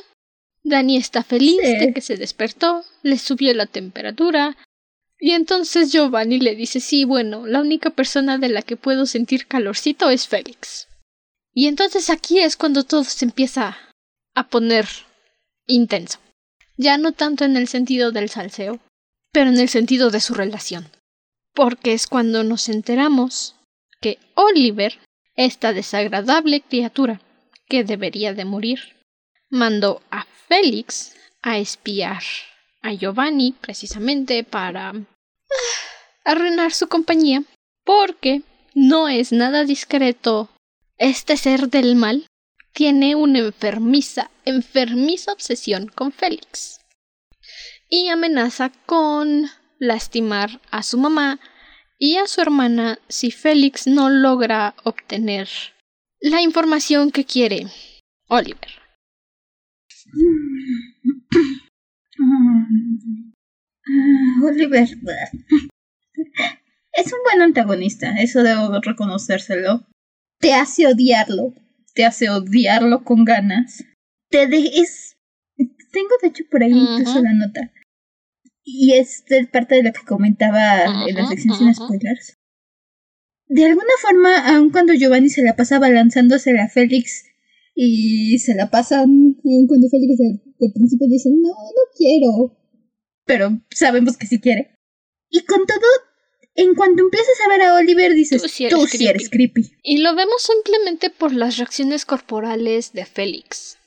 Dani está feliz de que se despertó, le subió la temperatura. Y entonces Giovanni le dice, sí, bueno, la única persona de la que puedo sentir calorcito es Félix. Y entonces aquí es cuando todo se empieza a poner intenso. Ya no tanto en el sentido del salseo, pero en el sentido de su relación porque es cuando nos enteramos que Oliver, esta desagradable criatura que debería de morir, mandó a Félix a espiar a Giovanni precisamente para ah, arruinar su compañía, porque no es nada discreto. Este ser del mal tiene una enfermiza, enfermiza obsesión con Félix y amenaza con lastimar a su mamá y a su hermana si Félix no logra obtener la información que quiere Oliver. Oliver es un buen antagonista, eso debo reconocérselo. Te hace odiarlo, te hace odiarlo con ganas. Te de Tengo de hecho por ahí incluso la nota y es parte de lo que comentaba en la sección sin spoilers. De alguna forma, aun cuando Giovanni se la pasaba lanzándose a Félix y se la pasan, aun cuando Félix de, principio dice, no, no quiero, pero sabemos que sí quiere. Y con todo, en cuanto empiezas a ver a Oliver, dices, tú sí eres, creepy. Y lo vemos simplemente por las reacciones corporales de Félix.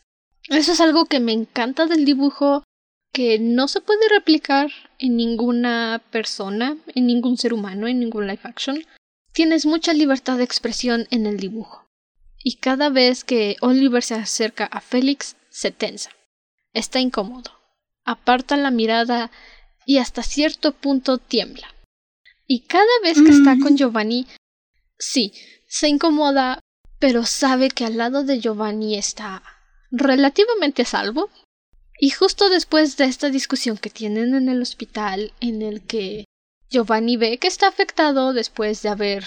Eso es algo que me encanta del dibujo que no se puede replicar en ninguna persona, en ningún ser humano, en ningún live action. Tienes mucha libertad de expresión en el dibujo. Y cada vez que Oliver se acerca a Félix, se tensa. está incómodo. Aparta la mirada y hasta cierto punto tiembla. Y cada vez que está con Giovanni, sí, se incomoda, pero sabe que al lado de Giovanni está relativamente a salvo. Y justo después de esta discusión que tienen en el hospital, en el que Giovanni ve que está afectado después de haber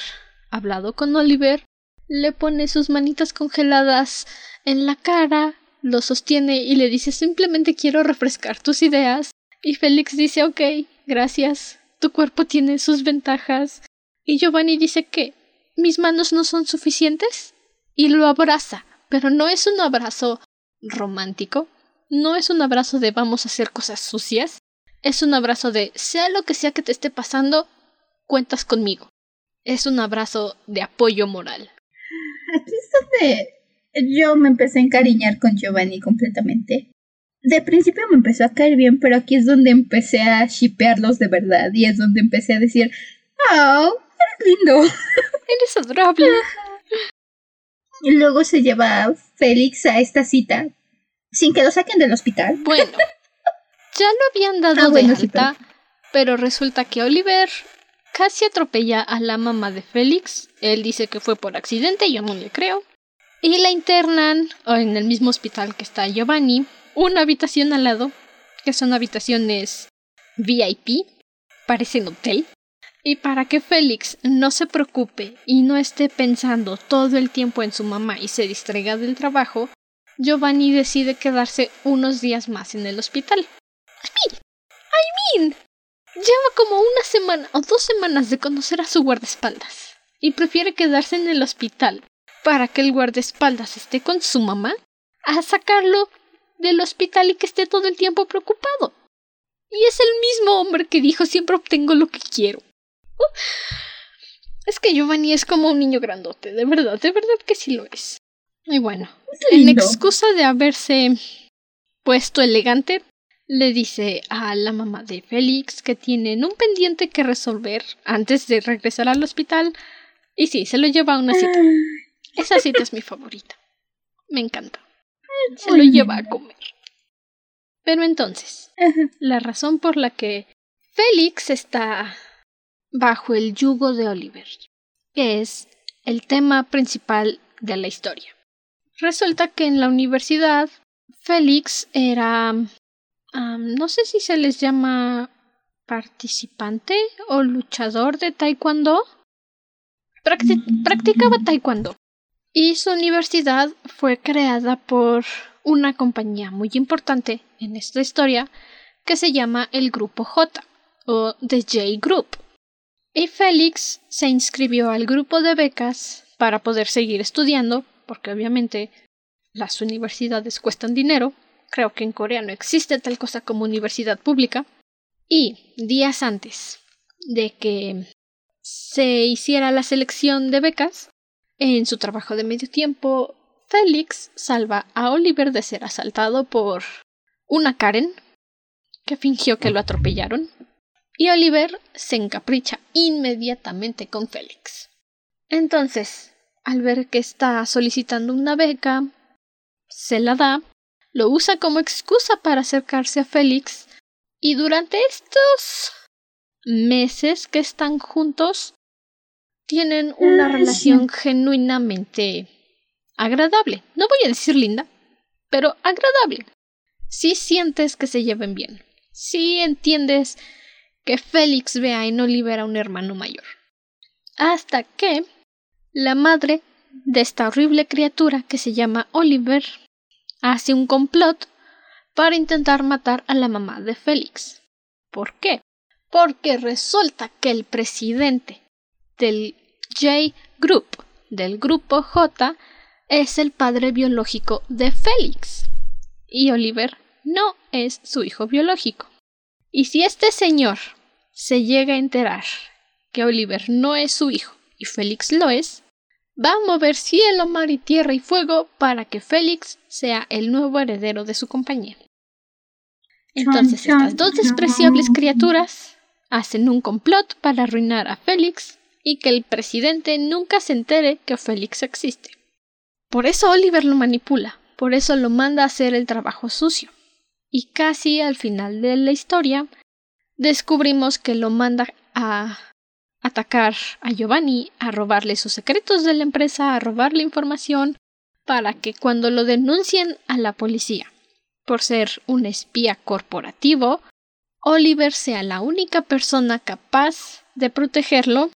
hablado con Oliver, le pone sus manitas congeladas en la cara, lo sostiene y le dice simplemente quiero refrescar tus ideas. Y Félix dice ok, gracias, tu cuerpo tiene sus ventajas. Y Giovanni dice que mis manos no son suficientes y lo abraza, pero no es un abrazo romántico, no es un abrazo de vamos a hacer cosas sucias, es un abrazo de sea lo que sea que te esté pasando, cuentas conmigo. Es un abrazo de apoyo moral. Aquí es donde yo me empecé a encariñar con Giovanni completamente. De principio me empezó a caer bien, pero aquí es donde empecé a shipearlos de verdad y es donde empecé a decir, oh, eres lindo. Eres adorable. Y luego se lleva a Félix a esta cita sin que lo saquen del hospital. Bueno, ya lo habían dado ah, de alta, pero resulta que Oliver casi atropella a la mamá de Félix. Él dice que fue por accidente, yo no le creo. Y la internan en el mismo hospital que está Giovanni, una habitación al lado, que son habitaciones VIP, parecen hotel. Y para que Félix no se preocupe y no esté pensando todo el tiempo en su mamá y se distraiga del trabajo, Giovanni decide quedarse unos días más en el hospital. I mean, I lleva como una semana o dos semanas de conocer a su guardaespaldas y prefiere quedarse en el hospital para que el guardaespaldas esté con su mamá a sacarlo del hospital y que esté todo el tiempo preocupado. Y es el mismo hombre que dijo siempre obtengo lo que quiero. Es que Giovanni es como un niño grandote, de verdad, de verdad que sí lo es. Y bueno, en excusa de haberse puesto elegante, le dice a la mamá de Félix que tienen un pendiente que resolver antes de regresar al hospital. Y sí, se lo lleva a una cita. Esa cita es mi favorita. Me encanta. Se lo lleva a comer. Pero entonces, la razón por la que Félix está bajo el yugo de Oliver, que es el tema principal de la historia. Resulta que en la universidad Félix era... no sé si se les llama participante o luchador de taekwondo. practicaba taekwondo. Y su universidad fue creada por una compañía muy importante en esta historia que se llama el Grupo J o The J Group. Y Félix se inscribió al grupo de becas para poder seguir estudiando, porque obviamente las universidades cuestan dinero. Creo que en Corea no existe tal cosa como universidad pública. Y días antes de que se hiciera la selección de becas, en su trabajo de medio tiempo, Félix salva a Oliver de ser asaltado por una Karen que fingió que lo atropellaron y Oliver se encapricha inmediatamente con Félix. Entonces, al ver que está solicitando una beca, se la da, lo usa como excusa para acercarse a Félix y durante estos meses que están juntos tienen una relación genuinamente agradable. No voy a decir linda, pero agradable. Si sientes que se lleven bien. Si entiendes que Félix vea en Oliver a un hermano mayor. Hasta que la madre de esta horrible criatura que se llama Oliver hace un complot para intentar matar a la mamá de Félix. ¿Por qué? Porque resulta que el presidente del J Group, del grupo J, es el padre biológico de Félix. Y Oliver no es su hijo biológico. Y si este señor se llega a enterar que Oliver no es su hijo y Félix lo es, va a mover cielo, mar y tierra y fuego para que Félix sea el nuevo heredero de su compañía. Entonces estas dos despreciables criaturas hacen un complot para arruinar a Félix y que el presidente nunca se entere que Félix existe. Por eso Oliver lo manipula, por eso lo manda a hacer el trabajo sucio. Y casi al final de la historia descubrimos que lo manda a atacar a Giovanni, a robarle sus secretos de la empresa, a robarle información, para que cuando lo denuncien a la policía por ser un espía corporativo, Oliver sea la única persona capaz de protegerlo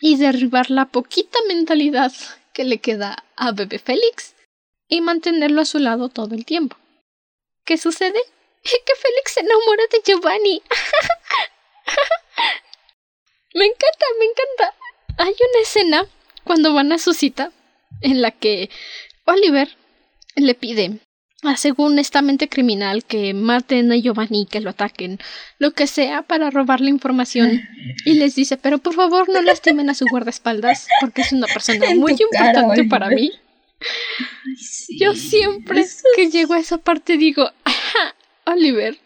y derribar la poquita mentalidad que le queda a Bebé Félix y mantenerlo a su lado todo el tiempo. ¿Qué sucede? Que Félix se enamora de Giovanni. me encanta, me encanta. Hay una escena cuando van a su cita en la que Oliver le pide a según esta mente criminal que maten a Giovanni, que lo ataquen, lo que sea para robarle información y les dice, pero por favor no lastimen a su guardaespaldas porque es una persona muy importante para mí. Yo siempre que llego a esa parte digo, Ajá, Oliver,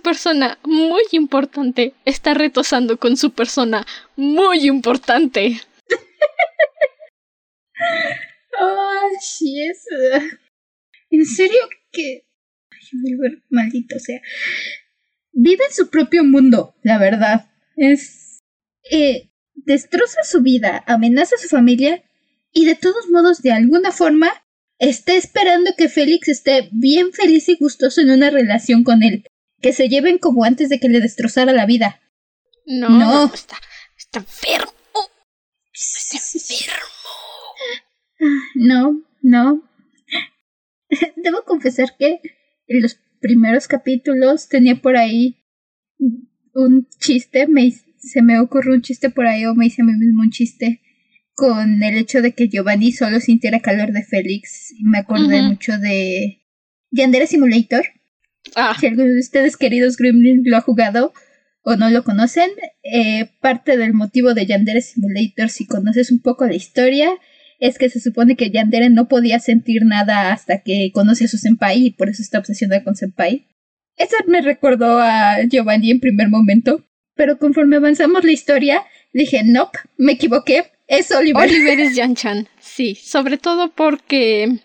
persona muy importante está retosando con su persona muy importante. oh, sí, es... ¿En serio que... Maldito sea. Vive en su propio mundo, la verdad. Es... Eh, destroza su vida, amenaza a su familia y de todos modos, de alguna forma, está esperando que Félix esté bien feliz y gustoso en una relación con él. Que se lleven como antes de que le destrozara la vida. No, no. Está, está enfermo. Está enfermo. No, no. Debo confesar que en los primeros capítulos tenía por ahí un chiste, me, se me ocurrió un chiste por ahí o me hice a mí mismo un chiste con el hecho de que Giovanni solo sintiera calor de Félix. Me acordé mucho de Yandere Simulator. Ah. Si alguno de ustedes, queridos Gremlins, lo ha jugado o no lo conocen, eh, parte del motivo de Yandere Simulator, si conoces un poco la historia, es que se supone que Yandere no podía sentir nada hasta que conoce a su senpai y por eso está obsesionada con senpai. Eso me recordó a Giovanni en primer momento, pero conforme avanzamos la historia, dije, nope, me equivoqué, es Oliver. Oliver es Yan-chan, sí, sobre todo porque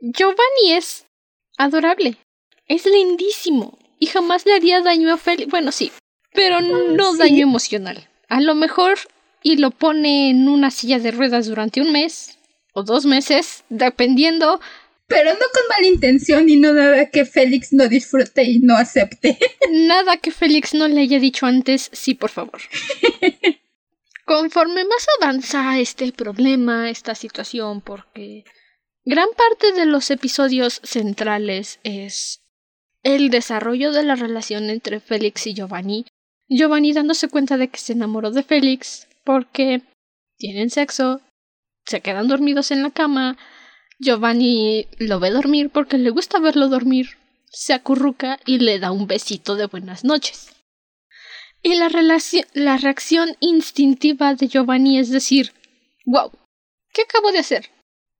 Giovanni es adorable, es lindísimo y jamás le haría daño a Félix. Bueno, sí, pero no daño emocional. A lo mejor y lo pone en una silla de ruedas durante un mes o dos meses, dependiendo. Pero no con mala intención y no nada que Félix no disfrute y no acepte. Nada que Félix no le haya dicho antes, sí, por favor. Conforme más avanza este problema, esta situación, porque gran parte de los episodios centrales es el desarrollo de la relación entre Félix y Giovanni. Giovanni dándose cuenta de que se enamoró de Félix porque tienen sexo, se quedan dormidos en la cama, Giovanni lo ve dormir porque le gusta verlo dormir, se acurruca y le da un besito de buenas noches. Y la, la reacción instintiva de Giovanni es decir, wow, ¿qué acabo de hacer?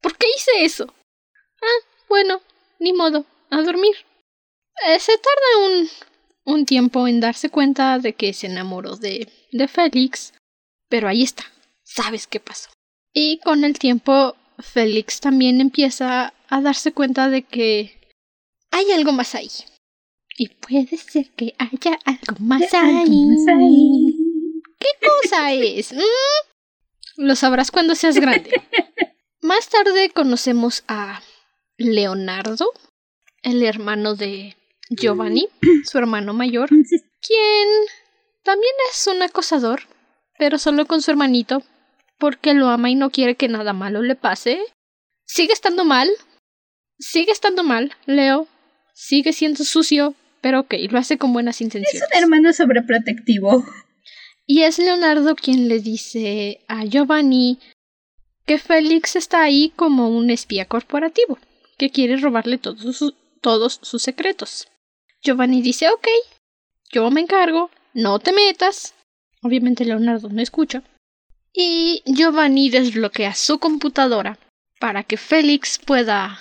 ¿Por qué hice eso? Ah, bueno, ni modo, a dormir. Eh, se tarda un, un tiempo en darse cuenta de que se enamoró de, de Félix, pero ahí está, sabes qué pasó. Y con el tiempo, Félix también empieza a darse cuenta de que hay algo más ahí. Y puede ser que haya algo más, ahí. ¿Qué cosa es? ¿Mm? Lo sabrás cuando seas grande. más tarde conocemos a Leonardo, el hermano de Giovanni, su hermano mayor, quien también es un acosador, pero solo con su hermanito, porque lo ama y no quiere que nada malo le pase. Sigue estando mal. Sigue estando mal, Leo. Sigue siendo sucio, pero ok, lo hace con buenas intenciones. Es un hermano sobreprotectivo. Y es Leonardo quien le dice a Giovanni que Félix está ahí como un espía corporativo, que quiere robarle todos sus, todos sus secretos. Giovanni dice, ok, yo me encargo, no te metas. Obviamente Leonardo no escucha. Y Giovanni desbloquea su computadora para que Félix pueda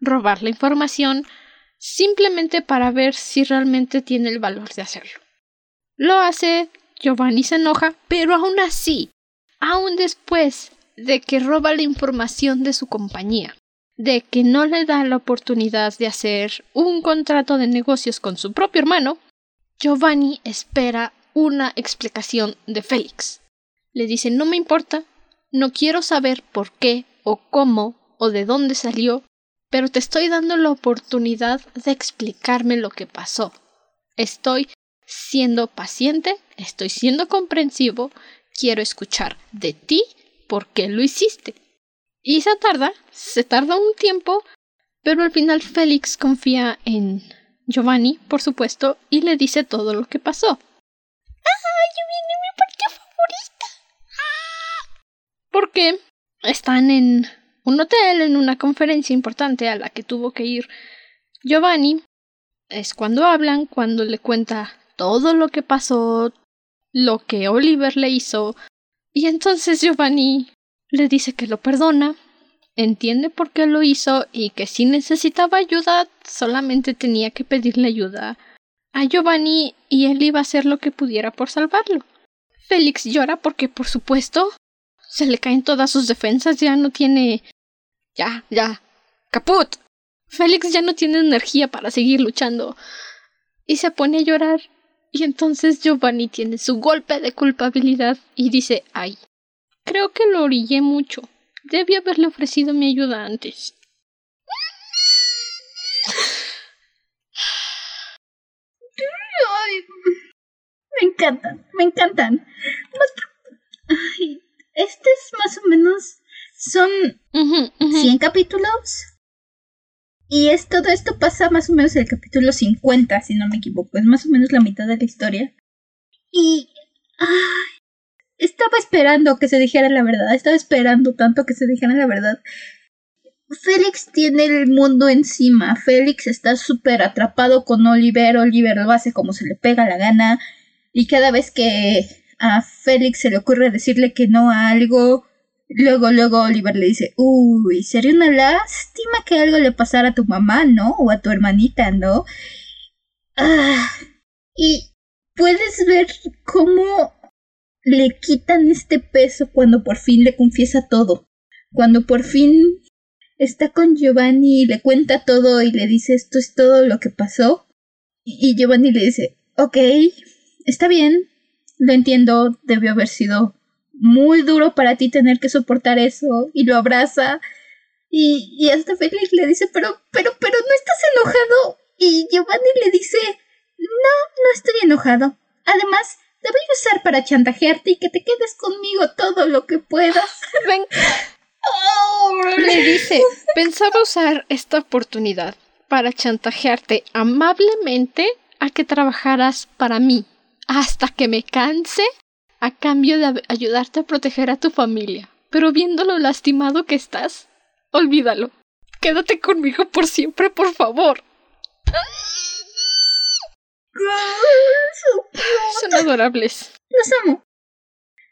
robar la información simplemente para ver si realmente tiene el valor de hacerlo. Lo hace, Giovanni se enoja, pero aún así, aún después de que roba la información de su compañía, de que no le da la oportunidad de hacer un contrato de negocios con su propio hermano, Giovanni espera una explicación de Félix. Le dice no me importa, no quiero saber por qué o cómo o de dónde salió, pero te estoy dando la oportunidad de explicarme lo que pasó. Estoy siendo paciente, estoy siendo comprensivo, quiero escuchar de ti por qué lo hiciste. Y se tarda, se tarda un tiempo, pero al final Félix confía en Giovanni, por supuesto, y le dice todo lo que pasó. ¡Ah! Giovanni, mi parte favorita! ¡Ah! Porque están en un hotel, en una conferencia importante a la que tuvo que ir Giovanni. Es cuando hablan, cuando le cuenta todo lo que pasó, lo que Oliver le hizo, y entonces Giovanni le dice que lo perdona, entiende por qué lo hizo y que si necesitaba ayuda solamente tenía que pedirle ayuda a Giovanni y él iba a hacer lo que pudiera por salvarlo. Félix llora porque por supuesto se le caen todas sus defensas, ya no tiene... ya, ya. caput. Félix ya no tiene energía para seguir luchando y se pone a llorar y entonces Giovanni tiene su golpe de culpabilidad y dice ay, creo que lo orillé mucho. Debí haberle ofrecido mi ayuda antes. me encantan, me encantan. este es más o menos. Son 100 capítulos. Y es, todo esto pasa más o menos en el capítulo 50, si no me equivoco. Es más o menos la mitad de la historia. Y. estaba esperando que se dijera la verdad. Estaba esperando tanto que se dijera la verdad. Félix tiene el mundo encima. Félix está súper atrapado con Oliver. Oliver lo hace como se le pega la gana. Y cada vez que a Félix se le ocurre decirle que no a algo, luego, luego Oliver le dice, uy, sería una lástima que algo le pasara a tu mamá, ¿no? O a tu hermanita, ¿no? Ah, y puedes ver cómo le quitan este peso cuando por fin le confiesa todo. Cuando por fin está con Giovanni y le cuenta todo y le dice esto es todo lo que pasó. Y Giovanni le dice, ok, está bien, lo entiendo, debió haber sido muy duro para ti tener que soportar eso y lo abraza y, y hasta Félix le dice, pero, pero, pero no estás enojado y Giovanni le dice, no, no estoy enojado. Además, te voy a usar para chantajearte y que te quedes conmigo todo lo que puedas. Ven. Le dice, pensaba usar esta oportunidad para chantajearte amablemente a que trabajaras para mí hasta que me canse a cambio de ayudarte a proteger a tu familia. Pero viendo lo lastimado que estás, olvídalo. Quédate conmigo por siempre, por favor. Son adorables. Los amo.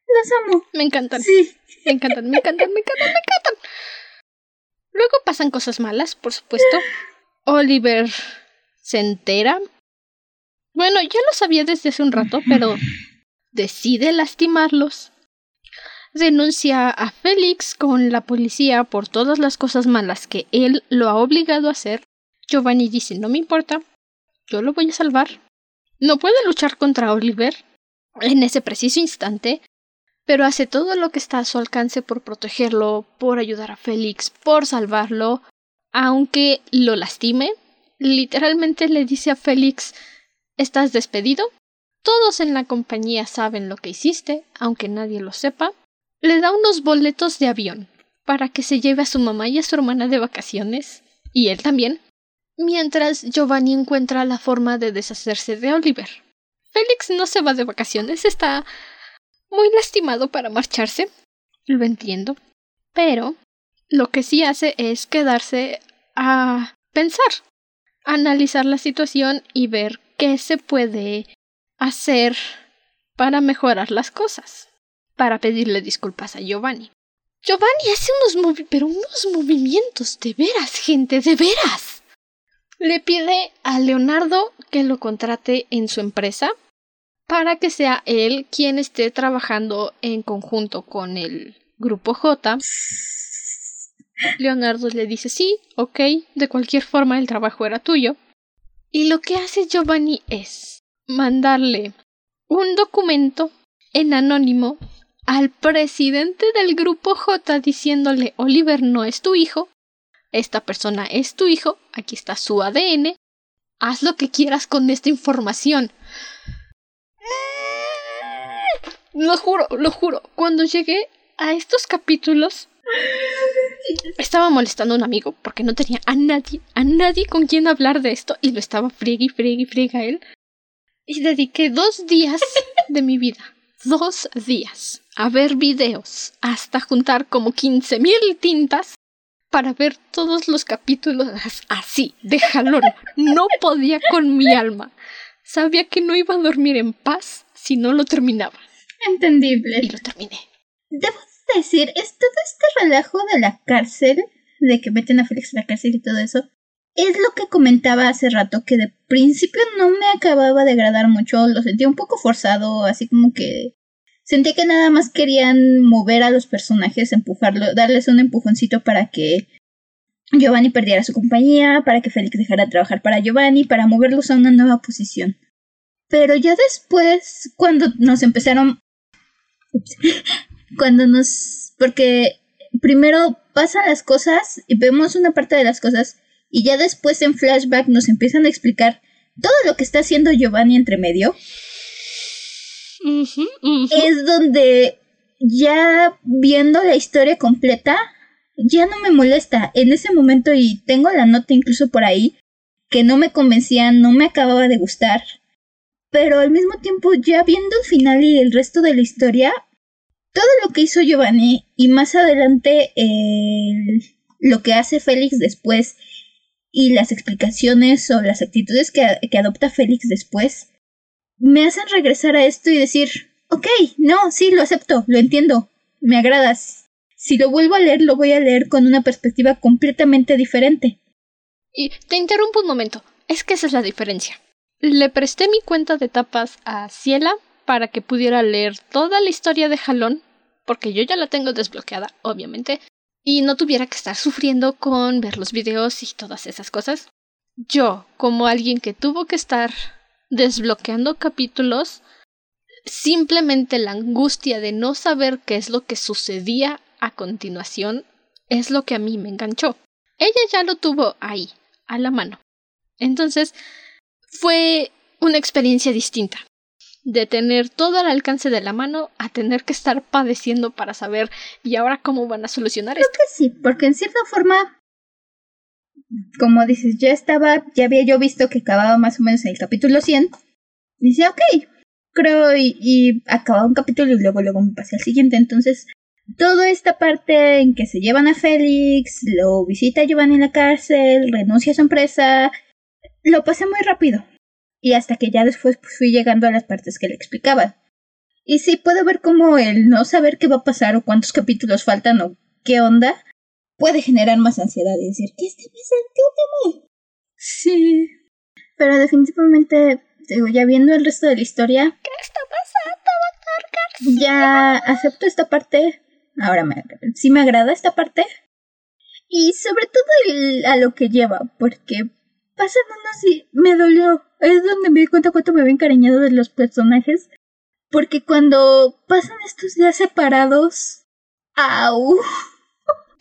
Los amo. Me encantan. Sí. Me encantan, me encantan, me encantan, me encantan. Luego pasan cosas malas, por supuesto. Oliver se entera. Bueno, ya lo sabía desde hace un rato, pero decide lastimarlos. Denuncia a Félix con la policía por todas las cosas malas que él lo ha obligado a hacer. Giovanni dice no me importa, yo lo voy a salvar. No puede luchar contra Oliver en ese preciso instante, pero hace todo lo que está a su alcance por protegerlo, por ayudar a Félix, por salvarlo, aunque lo lastime. Literalmente le dice a Félix Estás despedido, todos en la compañía saben lo que hiciste, aunque nadie lo sepa. Le da unos boletos de avión para que se lleve a su mamá y a su hermana de vacaciones, y él también, mientras Giovanni encuentra la forma de deshacerse de Oliver. Félix no se va de vacaciones, está muy lastimado para marcharse, lo entiendo, pero lo que sí hace es quedarse a pensar, analizar la situación y ver qué se puede hacer para mejorar las cosas, para pedirle disculpas a Giovanni. Giovanni hace unos pero unos movimientos de veras, gente, de veras. Le pide a Leonardo que lo contrate en su empresa para que sea él quien esté trabajando en conjunto con el grupo J Leonardo le dice sí, ok, de cualquier forma el trabajo era tuyo. Y lo que hace Giovanni es mandarle un documento en anónimo al presidente del grupo J diciéndole Oliver no es tu hijo, esta persona es tu hijo, aquí está su ADN, haz lo que quieras con esta información. Lo juro, lo juro, cuando llegué a estos capítulos estaba molestando a un amigo porque no tenía a nadie, a nadie con quien hablar de esto y lo estaba friegue y friegue y friegue a él. Y dediqué dos días de mi vida, dos días, a ver videos, hasta juntar como mil tintas para ver todos los capítulos así, de jalón. No podía con mi alma. Sabía que no iba a dormir en paz si no lo terminaba. Entendible. Y lo terminé. Debo decir, es todo este relajo de la cárcel, de que meten a Félix a la cárcel y todo eso, es lo que comentaba hace rato, que de principio no me acababa de agradar mucho, lo sentía un poco forzado, así como que sentía que nada más querían mover a los personajes, empujarlo, darles un empujoncito para que Giovanni perdiera su compañía, para que Félix dejara de trabajar para Giovanni, para moverlos a una nueva posición. Pero ya después, cuando nos empezaron... cuando nos... porque primero pasan las cosas y vemos una parte de las cosas y ya después en flashback nos empiezan a explicar todo lo que está haciendo Giovanni entre medio. Es donde ya viendo la historia completa, ya no me molesta. En ese momento, y tengo la nota incluso por ahí, que no me convencía, no me acababa de gustar. Pero al mismo tiempo, ya viendo el final y el resto de la historia, todo lo que hizo Giovanni y más adelante lo que hace Félix después y las explicaciones o las actitudes que, que adopta Félix después me hacen regresar a esto y decir, ok, no, sí, lo acepto, lo entiendo, me agradas. Si lo vuelvo a leer, lo voy a leer con una perspectiva completamente diferente. Y te interrumpo un momento, es que esa es la diferencia. Le presté mi cuenta de tapas a Ciela para que pudiera leer toda la historia de Jalón, porque yo ya la tengo desbloqueada, obviamente, y no tuviera que estar sufriendo con ver los videos y todas esas cosas. Yo, como alguien que tuvo que estar desbloqueando capítulos, simplemente la angustia de no saber qué es lo que sucedía a continuación es lo que a mí me enganchó. Ella ya lo tuvo ahí, a la mano. Entonces, fue una experiencia distinta de tener todo al alcance de la mano a tener que estar padeciendo para saber y ahora cómo van a solucionar esto. Creo que sí, porque en cierta forma, como dices, ya estaba, ya había yo visto que acababa más o menos en el capítulo 100. Y decía, ok, creo, y, acababa un capítulo y luego, luego me pasé al siguiente. Entonces, toda esta parte en que se llevan a Félix, lo visita Giovanni en la cárcel, renuncia a su empresa, lo pasé muy rápido y hasta que ya después pues, fui llegando a las partes que le explicaba. Y sí puedo ver cómo el no saber qué va a pasar o cuántos capítulos faltan o qué onda puede generar más ansiedad y decir, ¿qué está pasando? Sí. Pero definitivamente, digo, ya viendo el resto de la historia. ¿Qué está pasando, doctor García? Ya acepto esta parte. Ahora me, sí me agrada esta parte. Y sobre todo a lo que lleva, porque pasan unos y me dolió. Es donde me di cuenta cuánto me había encariñado de los personajes. Porque cuando pasan estos días separados. ¡Au!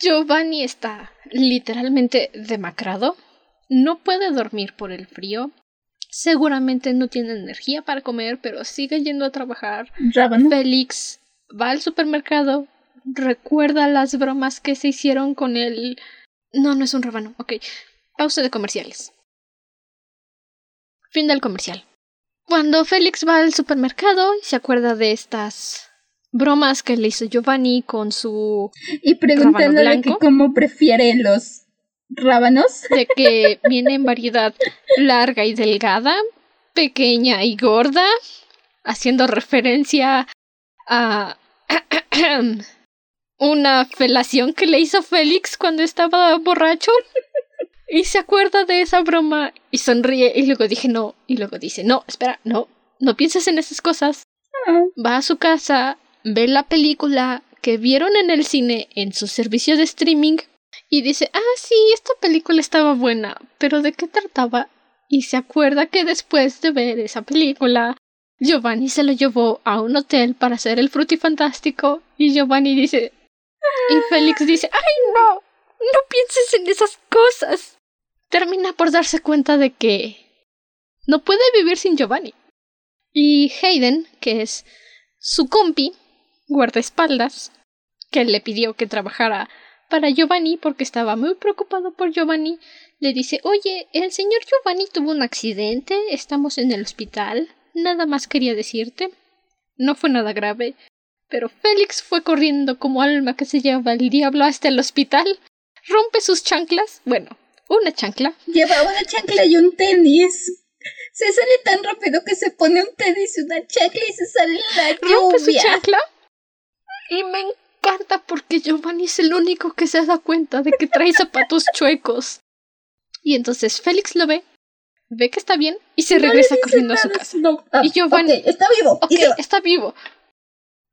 Giovanni está literalmente demacrado. No puede dormir por el frío. Seguramente no tiene energía para comer, pero sigue yendo a trabajar. Félix va al supermercado, recuerda las bromas que se hicieron con él. No, no es un rábano. Ok. Pausa de comerciales. Fin del comercial. Cuando Félix va al supermercado y se acuerda de estas bromas que le hizo Giovanni con su y preguntándole que cómo prefiere los rábanos de que viene en variedad larga y delgada, pequeña y gorda, haciendo referencia a una felación que le hizo Félix cuando estaba borracho. Y se acuerda de esa broma y sonríe y luego dije no y luego dice no, espera, no, no pienses en esas cosas. Ah. Va a su casa, ve la película que vieron en el cine en su servicio de streaming y dice, ah, sí, esta película estaba buena, pero ¿de qué trataba? Y se acuerda que después de ver esa película, Giovanni se lo llevó a un hotel para hacer el frutifantástico y Giovanni dice, y Félix dice, ay no, no pienses en esas cosas. Termina por darse cuenta de que no puede vivir sin Giovanni. Y Hayden, que es su compi, guardaespaldas, que le pidió que trabajara para Giovanni porque estaba muy preocupado por Giovanni, le dice, oye, el señor Giovanni tuvo un accidente, estamos en el hospital, nada más quería decirte. No fue nada grave, pero Félix fue corriendo como alma que se lleva el diablo hasta el hospital, rompe sus chanclas, bueno, una chancla. Lleva una chancla y un tenis. Se sale tan rápido que se pone un tenis y una chancla y se sale la lluvia. Rompe su chancla y me encanta porque Giovanni es el único que se da cuenta de que trae zapatos chuecos. Y entonces Félix lo ve, ve que está bien y se regresa corriendo a su casa. Ah, y Giovanni está vivo. Ok, está vivo.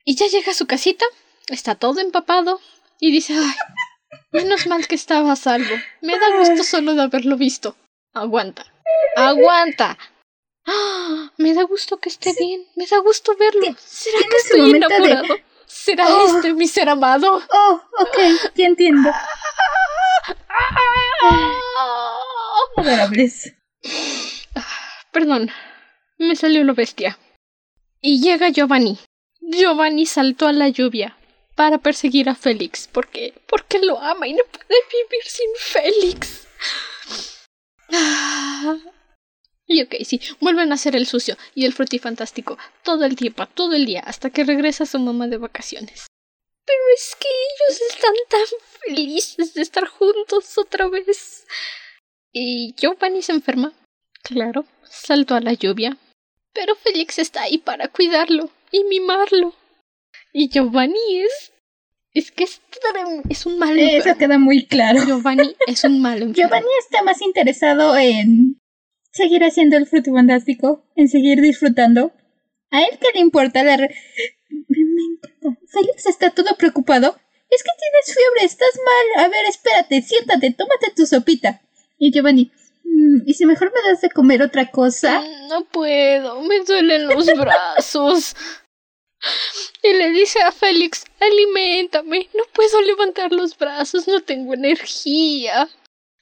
Y ya llega a su casita, está todo empapado y dice, ay, menos mal que estaba a salvo. Me da gusto solo de haberlo visto. Aguanta. Aguanta. ¡Ah! Me da gusto que esté bien. Me da gusto verlo. ¿Será que estoy enamorado? ¿Será Oh. este mi ser amado? Oh, ok, ya entiendo. Adorables. Perdón, me salió lo bestia. Y llega Giovanni. Giovanni saltó a la lluvia para perseguir a Félix, porque porque lo ama y no puede vivir sin Félix. Y ok, sí, vuelven a hacer el sucio y el frutifantástico todo el tiempo, todo el día, hasta que regresa su mamá de vacaciones. Pero es que ellos están tan felices de estar juntos otra vez. Y Giovanni se enferma. Claro, saltó a la lluvia. Pero Félix está ahí para cuidarlo y mimarlo. Y Giovanni es. Es que es, es un mal Eso queda muy claro. Giovanni es un mal enfermo. Giovanni está más interesado en seguir haciendo el fruto fantástico, en seguir disfrutando. A él que le importa la... re- Me, encanta. Félix está todo preocupado. Es que tienes fiebre, estás mal. A ver, espérate, siéntate, tómate tu sopita. Y Giovanni, "Mm, ¿y si mejor me das de comer otra cosa? No puedo, me duelen los brazos. Y le dice a Félix, aliméntame, no puedo levantar los brazos, no tengo energía.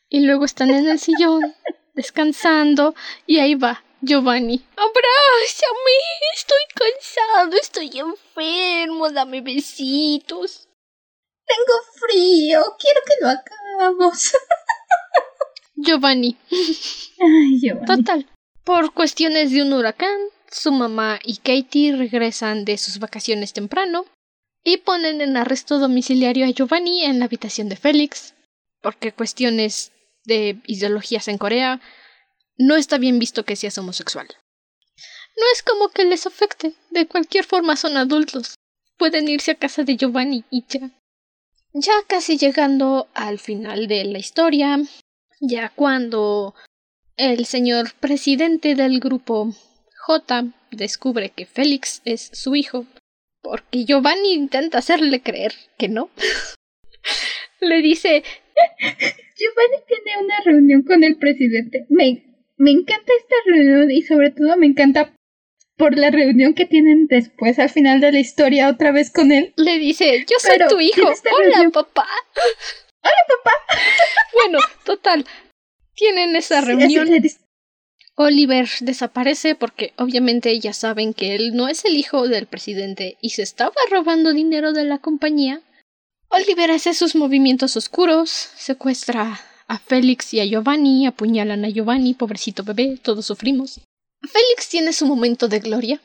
Y luego están en el sillón, descansando, y ahí va Giovanni. Abrázame, estoy cansado, estoy enfermo, dame besitos. Tengo frío, quiero que lo hagamos. Giovanni, Ay, Giovanni. Total. Por cuestiones de un huracán, su mamá y Katie regresan de sus vacaciones temprano y ponen en arresto domiciliario a Giovanni en la habitación de Félix, porque cuestiones de ideologías en Corea no está bien visto que seas homosexual. No es como que les afecte, de cualquier forma son adultos. Pueden irse a casa de Giovanni y ya. Ya casi llegando al final de la historia, ya cuando el señor presidente del grupo J descubre que Félix es su hijo, porque Giovanni intenta hacerle creer que no. Le dice, Giovanni tiene una reunión con el presidente. Me, me encanta esta reunión y sobre todo me encanta por la reunión que tienen después al final de la historia otra vez con él. le dice, yo soy Pero, tu hijo. ¿tiene esta Hola, reunión? papá. Hola, papá. bueno, total. Tienen esa reunión. Oliver desaparece porque obviamente ya saben que él no es el hijo del presidente y se estaba robando dinero de la compañía. Oliver hace sus movimientos oscuros, secuestra a Félix y a Giovanni, apuñalan a Giovanni, pobrecito bebé, todos sufrimos. Félix tiene su momento de gloria.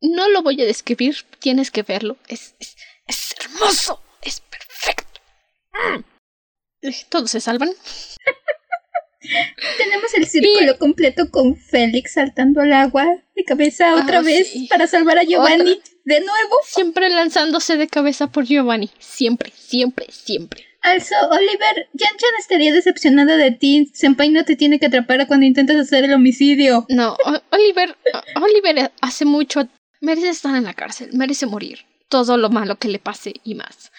No lo voy a describir, tienes que verlo. Es, es, es hermoso, es perfecto. Mm. Eh, Todos se salvan. Tenemos el círculo completo con Félix saltando al agua de cabeza otra Ah, vez sí. para salvar a Giovanni Otra. De nuevo. Siempre lanzándose de cabeza por Giovanni. Siempre, siempre, siempre. Also, Oliver, Jan-chan estaría decepcionada de ti. Senpai no te tiene que atrapar cuando intentas hacer el homicidio. No, Oliver, Oliver hace mucho. Merece estar en la cárcel, merece morir. Todo lo malo que le pase y más.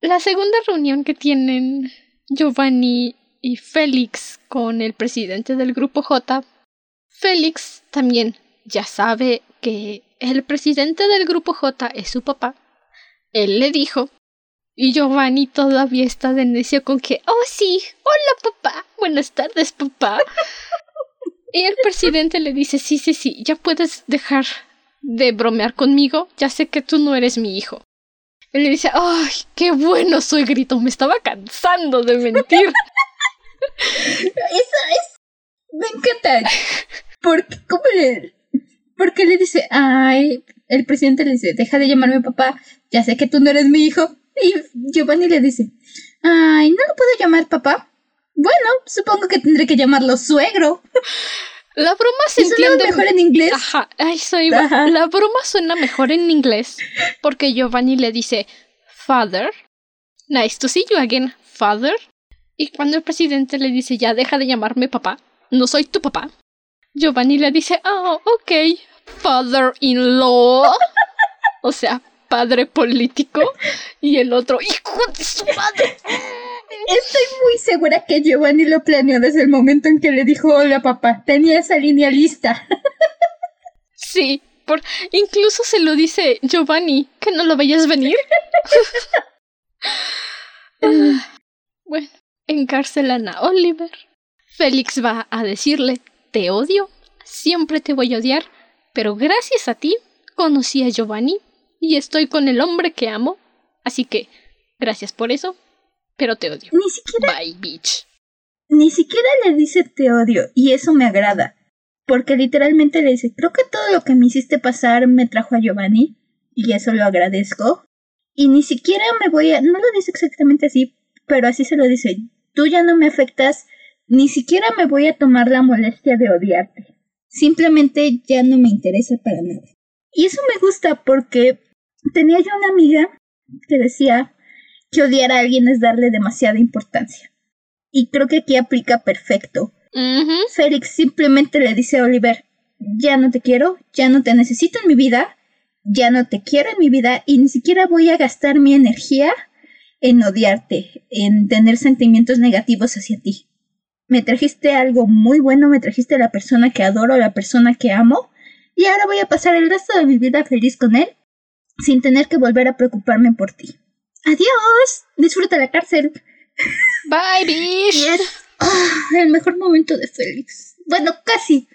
La segunda reunión que tienen Giovanni y Félix con el presidente del grupo J, Félix también ya sabe que el presidente del grupo J es su papá. Él le dijo y Giovanni todavía está de necio con que, oh sí, hola papá, buenas tardes papá. y el presidente le dice, sí, sí, sí, ya puedes dejar de bromear conmigo, ya sé que tú no eres mi hijo. Él le dice, ay, qué bueno soy, grito, me estaba cansando de mentir. Eso es... Me encanta. Porque, ¿cómo le...? Porque le dice, ay, el presidente le dice, deja de llamarme papá, ya sé que tú no eres mi hijo. Y Giovanni le dice, ay, ¿no lo puedo llamar papá? Bueno, supongo que tendré que llamarlo suegro. La broma se entiende mejor en inglés. Ajá, eso iba. La broma suena mejor en inglés porque Giovanni le dice father. Nice to see you again, father. Y cuando el presidente le dice ya deja de llamarme papá, no soy tu papá. Giovanni le dice, oh, ok, father-in-law. o sea, padre político y el otro hijo de su madre. Estoy muy segura que Giovanni lo planeó desde el momento en que le dijo hola papá. Tenía esa línea lista. sí, por incluso se lo dice Giovanni, que no lo vayas venir. bueno, encarcelan a Oliver. Félix va a decirle, te odio, siempre te voy a odiar, pero gracias a ti conocí a Giovanni y estoy con el hombre que amo. Así que, gracias por eso, pero te odio. Ni siquiera. Bye, bitch. Ni siquiera le dice te odio, y eso me agrada. Porque literalmente le dice, creo que todo lo que me hiciste pasar me trajo a Giovanni, y eso lo agradezco. Y ni siquiera me voy a. No lo dice exactamente así, pero así se lo dice. Tú ya no me afectas, ni siquiera me voy a tomar la molestia de odiarte. Simplemente ya no me interesa para nada. Y eso me gusta porque tenía yo una amiga que decía que odiar a alguien es darle demasiada importancia. Y creo que aquí aplica perfecto. Félix simplemente le dice a Oliver, ya no te quiero, ya no te necesito en mi vida, ya no te quiero en mi vida y ni siquiera voy a gastar mi energía en odiarte, en tener sentimientos negativos hacia ti. Me trajiste algo muy bueno, me trajiste a la persona que adoro, a la persona que amo, y ahora voy a pasar el resto de mi vida feliz con él sin tener que volver a preocuparme por ti. Adiós, disfruta la cárcel. Bye, bitch. Ah, el mejor momento de Félix. Bueno, casi.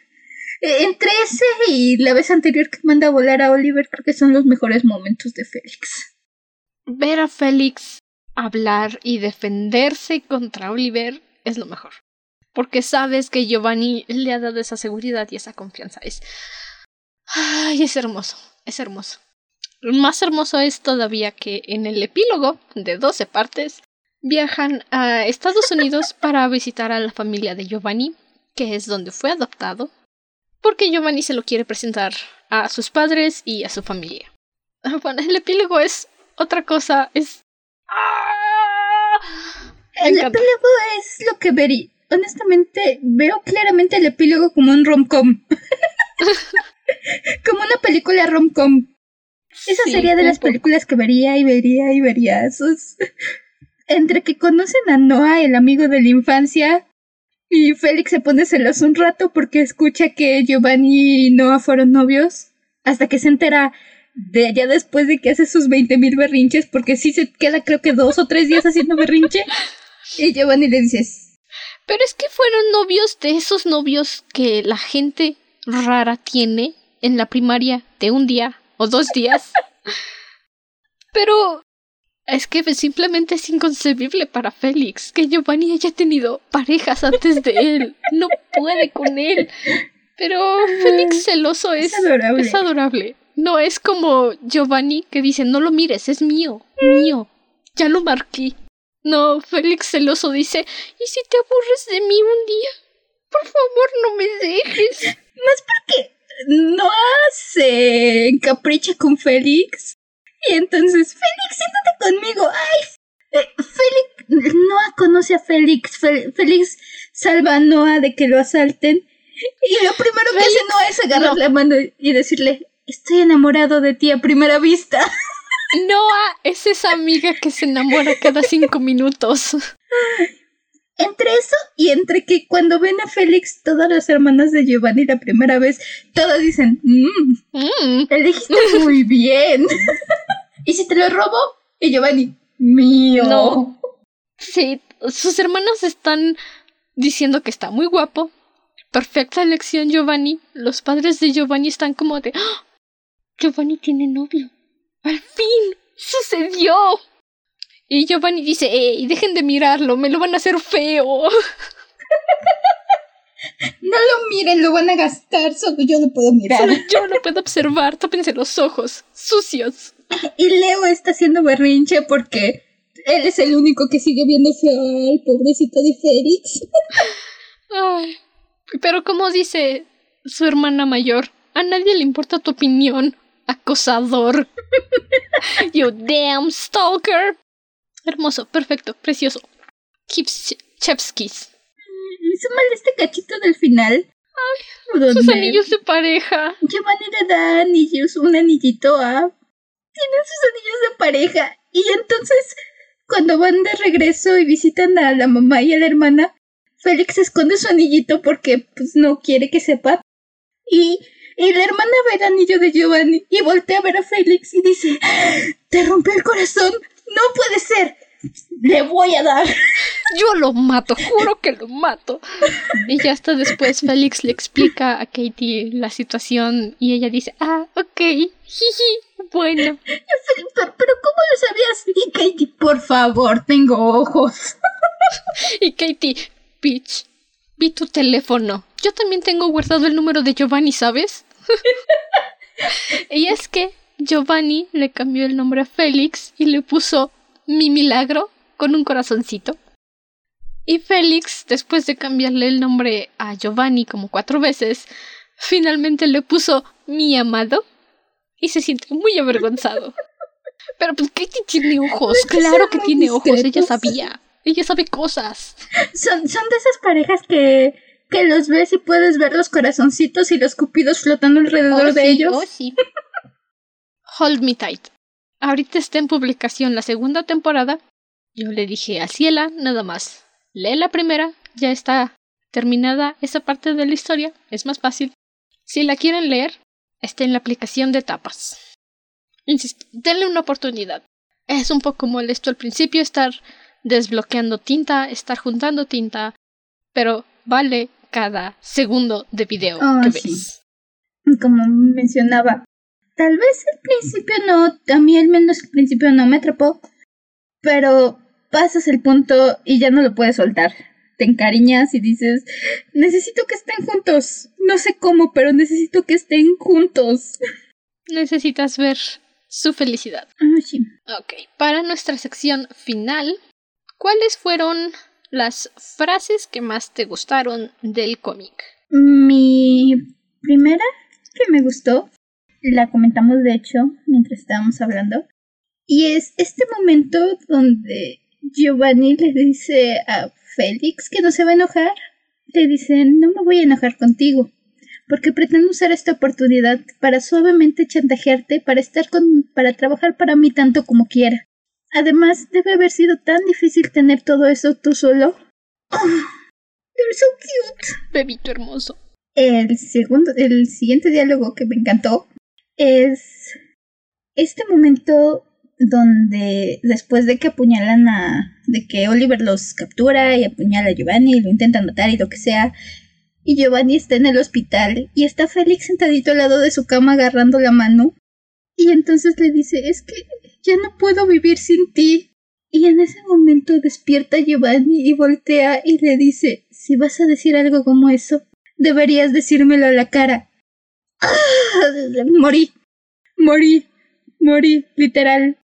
E, entre ese y la vez anterior que manda a volar a Oliver, creo que son los mejores momentos de Félix. Ver a Félix hablar y defenderse contra Oliver es lo mejor. Porque sabes que Giovanni le ha dado esa seguridad y esa confianza. Es. Ay, es hermoso. Es hermoso. Más hermoso es todavía que en el epílogo de 12 partes viajan a Estados Unidos para visitar a la familia de Giovanni, que es donde fue adoptado, porque Giovanni se lo quiere presentar a sus padres y a su familia. Bueno, el epílogo es otra cosa, es... ¡Ah! El epílogo es lo que vería. Honestamente, veo claramente el epílogo como un rom-com. como una película rom-com. Esa sería de las películas que vería y vería y vería. Esos... Entre que conocen a Noah, el amigo de la infancia, y Félix se pone celoso un rato porque escucha que Giovanni y Noah fueron novios, hasta que se entera de ya después de que hace sus veinte mil berrinches, porque sí se queda creo que dos o tres días haciendo berrinche, y Giovanni le dice... Pero es que fueron novios de esos novios que la gente rara tiene en la primaria de un día o dos días. Pero es que simplemente es inconcebible para Félix que Giovanni haya tenido parejas antes de él. No puede con él. Pero Félix celoso es, adorable. es adorable. No es como Giovanni que dice, no lo mires, es mío, mío. Ya lo marqué. No, Félix celoso dice, ¿y si te aburres de mí un día? Por favor, no me dejes. No es porque Noah se encapricha con Félix. Y entonces, Félix, siéntate conmigo. ¡Ay! Eh, Félix, Noah conoce a Félix. Félix salva a Noah de que lo asalten. Y lo primero que hace Noah es agarrar la mano y decirle, estoy enamorado de ti a primera vista. Noah es esa amiga que se enamora cada cinco minutos. entre eso y entre que cuando ven a Félix, todas las hermanas de Giovanni la primera vez, todas dicen, mmm, Mm, elegiste muy bien. ¿Y si te lo robo? Y Giovanni, mío. No. Sí, sus hermanos están diciendo que está muy guapo. Perfecta elección, Giovanni. Los padres de Giovanni están como de. ¡Ah! Giovanni tiene novio. ¡Al fin! ¡Sucedió! Y Giovanni dice, ¡Ey, dejen de mirarlo! ¡Me lo van a hacer feo! No lo miren, lo van a gastar, solo yo lo puedo mirar. Solo yo lo puedo observar. Tápense los ojos. Sucios. Y Leo está haciendo berrinche porque él es el único que sigue viendo feo al pobrecito de Félix. Ay. Pero como dice su hermana mayor, a nadie le importa tu opinión, acosador. you damn stalker. Hermoso, perfecto, precioso. Me hizo mal este cachito del final. Ay, Sus anillos de pareja. Giovanni le da anillos, un anillito a... Tienen sus anillos de pareja. Y entonces, cuando van de regreso y visitan a la mamá y a la hermana, Félix esconde su anillito porque pues no quiere que sepa. Y, y la hermana ve el anillo de Giovanni y voltea a ver a Félix y dice, te rompió el corazón, no puede ser, le voy a dar. Yo lo mato, juro que lo mato. Y ya hasta después Félix le explica a Katie la situación y ella dice, ah, ok, jiji, bueno. Pero, pero ¿cómo lo sabías? Y Katie, por favor, tengo ojos. Y Katie, bitch, vi tu teléfono. Yo también tengo guardado el número de Giovanni, ¿sabes? y es que Giovanni le cambió el nombre a Félix y le puso mi milagro con un corazoncito. Y Félix, después de cambiarle el nombre a Giovanni como cuatro veces, finalmente le puso mi amado y se siente muy avergonzado. Pero pues Katie tiene ojos, claro que tiene ojos, ella sabía. Ella sabe cosas. Son, son de esas parejas que, que los ves y puedes ver los corazoncitos y los cupidos flotando alrededor Oh, de sí, ellos. oh, sí. Hold Me Tight. Ahorita está en publicación la segunda temporada. Yo le dije a Ciela, nada más. Lee la primera, ya está terminada esa parte de la historia, es más fácil. Si la quieren leer, está en la aplicación de tapas. Insisto, denle una oportunidad. Es un poco molesto al principio estar desbloqueando tinta, estar juntando tinta, pero vale cada segundo de video Ah, que sí. ves. Como mencionaba, tal vez al principio no, a mí al menos al principio no me atrapó, pero pasas el punto y ya no lo puedes soltar. Te encariñas y dices, necesito que estén juntos. No sé cómo, pero necesito que estén juntos. Necesitas ver su felicidad. Ah, sí. Ok, para nuestra sección final, ¿cuáles fueron las frases que más te gustaron del cómic? Mi primera que me gustó, la comentamos de hecho mientras estábamos hablando, y es este momento donde Giovanni le dice a Félix que no se va a enojar. Le dice, no me voy a enojar contigo, porque pretendo usar esta oportunidad para suavemente chantajearte, para estar con, para trabajar para mí tanto como quiera. Además, debe haber sido tan difícil tener todo eso tú solo. Oh, you're so cute. Bebito hermoso. El segundo, el siguiente diálogo que me encantó es este momento donde después de que apuñalan a, de que Oliver los captura y apuñala a Giovanni y lo intentan matar y lo que sea, y Giovanni está en el hospital y está Félix sentadito al lado de su cama agarrando la mano y entonces le dice, es que ya no puedo vivir sin ti. Y en ese momento despierta Giovanni y voltea y le dice, si vas a decir algo como eso, deberías decírmelo a la cara. Morí, morí, morí, literal.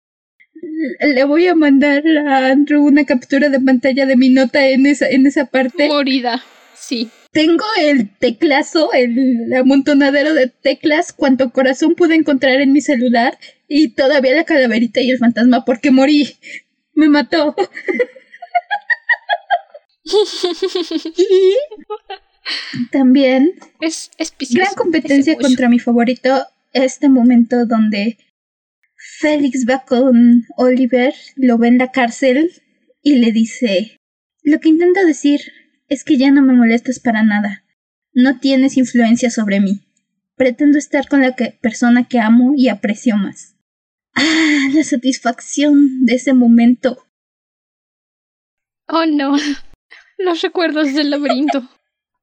Le voy a mandar a Andrew una captura de pantalla de mi nota en esa, en esa parte. Morida. Sí. Tengo el teclazo, el amontonadero de teclas, cuanto corazón pude encontrar en mi celular y todavía la calaverita y el fantasma porque morí. Me mató. y también Es, es gran competencia contra mi favorito, este momento donde Félix va con Oliver, lo ve en la cárcel y le dice, Lo que intento decir es que ya no me molestas para nada. No tienes influencia sobre mí. Pretendo estar con la persona que amo y aprecio más. Ah, la satisfacción de ese momento. Oh no. Los recuerdos del laberinto.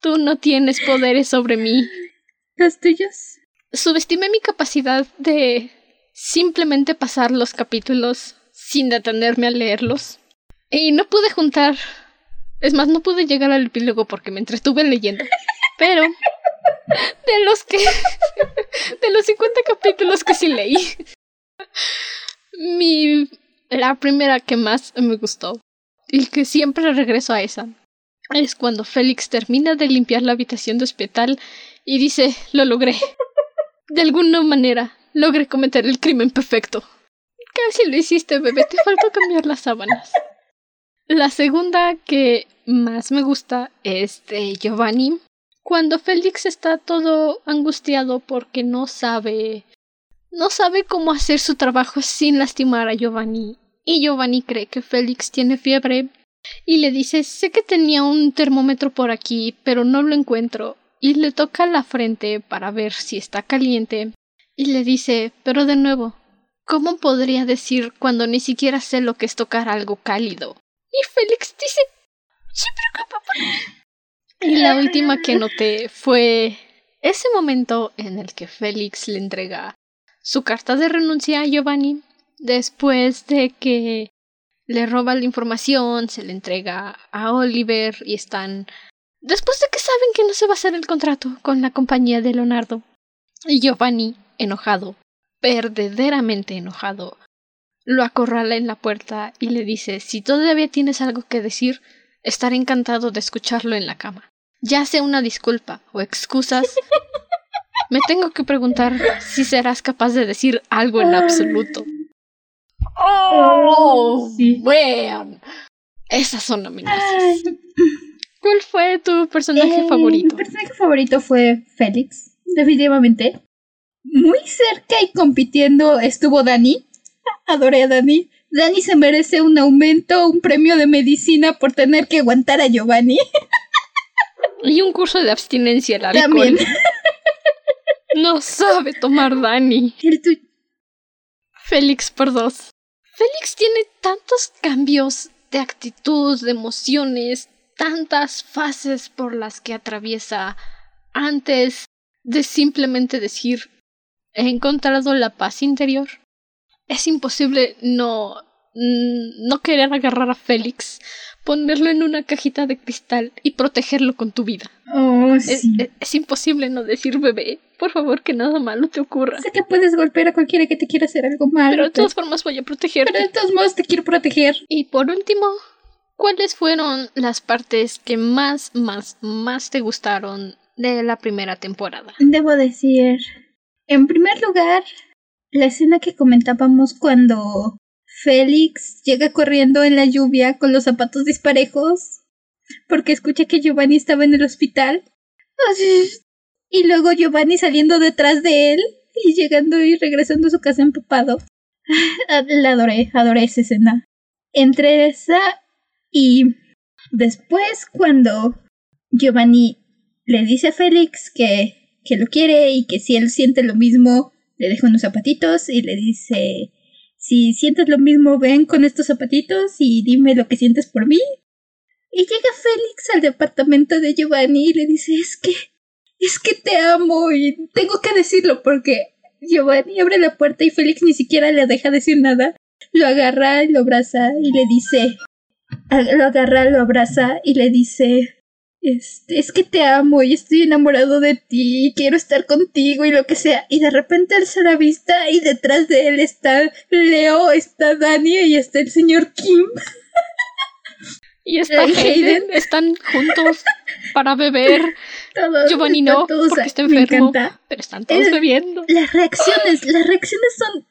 Tú no tienes poderes sobre mí. ¿Los tuyos? Subestimé mi capacidad de simplemente pasar los capítulos sin detenerme a leerlos. Y no pude juntar es más, no pude llegar al epílogo porque me entretuve leyendo. Pero de los que de los 50 capítulos que sí leí, mi la primera que más me gustó y que siempre regreso a esa es cuando Félix termina de limpiar la habitación de hospital y dice, "Lo logré." De alguna manera logré cometer el crimen perfecto. Casi lo hiciste, bebé, te faltó cambiar las sábanas. La segunda que más me gusta es de Giovanni. Cuando Félix está todo angustiado porque no sabe. no sabe cómo hacer su trabajo sin lastimar a Giovanni. Y Giovanni cree que Félix tiene fiebre. Y le dice sé que tenía un termómetro por aquí, pero no lo encuentro. Y le toca la frente para ver si está caliente. Y le dice pero de nuevo, ¿cómo podría decir cuando ni siquiera sé lo que es tocar algo cálido? Y Félix dice, se preocupa por mí. Y la última que noté fue ese momento en el que Félix le entrega su carta de renuncia a Giovanni después de que le roba la información, se le entrega a Oliver y están después de que saben que no se va a hacer el contrato con la compañía de Leonardo. Y Giovanni, enojado, verdaderamente enojado, lo acorrala en la puerta y le dice si todavía tienes algo que decir, estaré encantado de escucharlo en la cama. Ya sea una disculpa o excusas, me tengo que preguntar si serás capaz de decir algo en absoluto. ¡Oh! Sí. Esas son amenazas. ¿Cuál fue tu personaje eh, favorito? Mi personaje favorito fue Félix, definitivamente. Muy cerca y compitiendo estuvo Dani. Adoré a Dani. Dani se merece un aumento, un premio de medicina por tener que aguantar a Giovanni. Y un curso de abstinencia al alcohol. También. No sabe tomar Dani. Félix por dos. Félix tiene tantos cambios de actitud, de emociones, tantas fases por las que atraviesa antes de simplemente decir he encontrado la paz interior es imposible no no querer agarrar a Félix, ponerlo en una cajita de cristal y protegerlo con tu vida. Oh, es, es, imposible no decir bebé. Por favor, que nada malo te ocurra. Sé que puedes golpear a cualquiera que te quiera hacer algo malo. Pero de todas formas voy a protegerte. Pero de todos modos te quiero proteger. Y por último, ¿cuáles fueron las partes que más, más, más te gustaron de la primera temporada? Debo decir, en primer lugar, la escena que comentábamos cuando Félix llega corriendo en la lluvia con los zapatos disparejos porque escucha que Giovanni estaba en el hospital. Y luego Giovanni saliendo detrás de él y llegando y regresando a su casa empapado. Ah, la adoré, adoré esa escena. Entre esa y después cuando Giovanni le dice a Félix que, que lo quiere y que si él siente lo mismo le deja unos zapatitos y le dice, si sientes lo mismo, ven con estos zapatitos y dime lo que sientes por mí. Y llega Félix al departamento de Giovanni y le dice, es que, es que te amo y tengo que decirlo porque Giovanni abre la puerta y Félix ni siquiera le deja decir nada. Lo agarra, lo abraza y le dice, lo agarra, lo abraza y le dice, este, es que te amo y estoy enamorado de ti y quiero estar contigo y lo que sea. Y de repente él se la vista y detrás de él está Leo, está Dani y está el señor Kim. Y está Hayden, están juntos para beber. Todos, Giovanni no, porque está enfermo, pero están todos bebiendo. Las reacciones, las reacciones son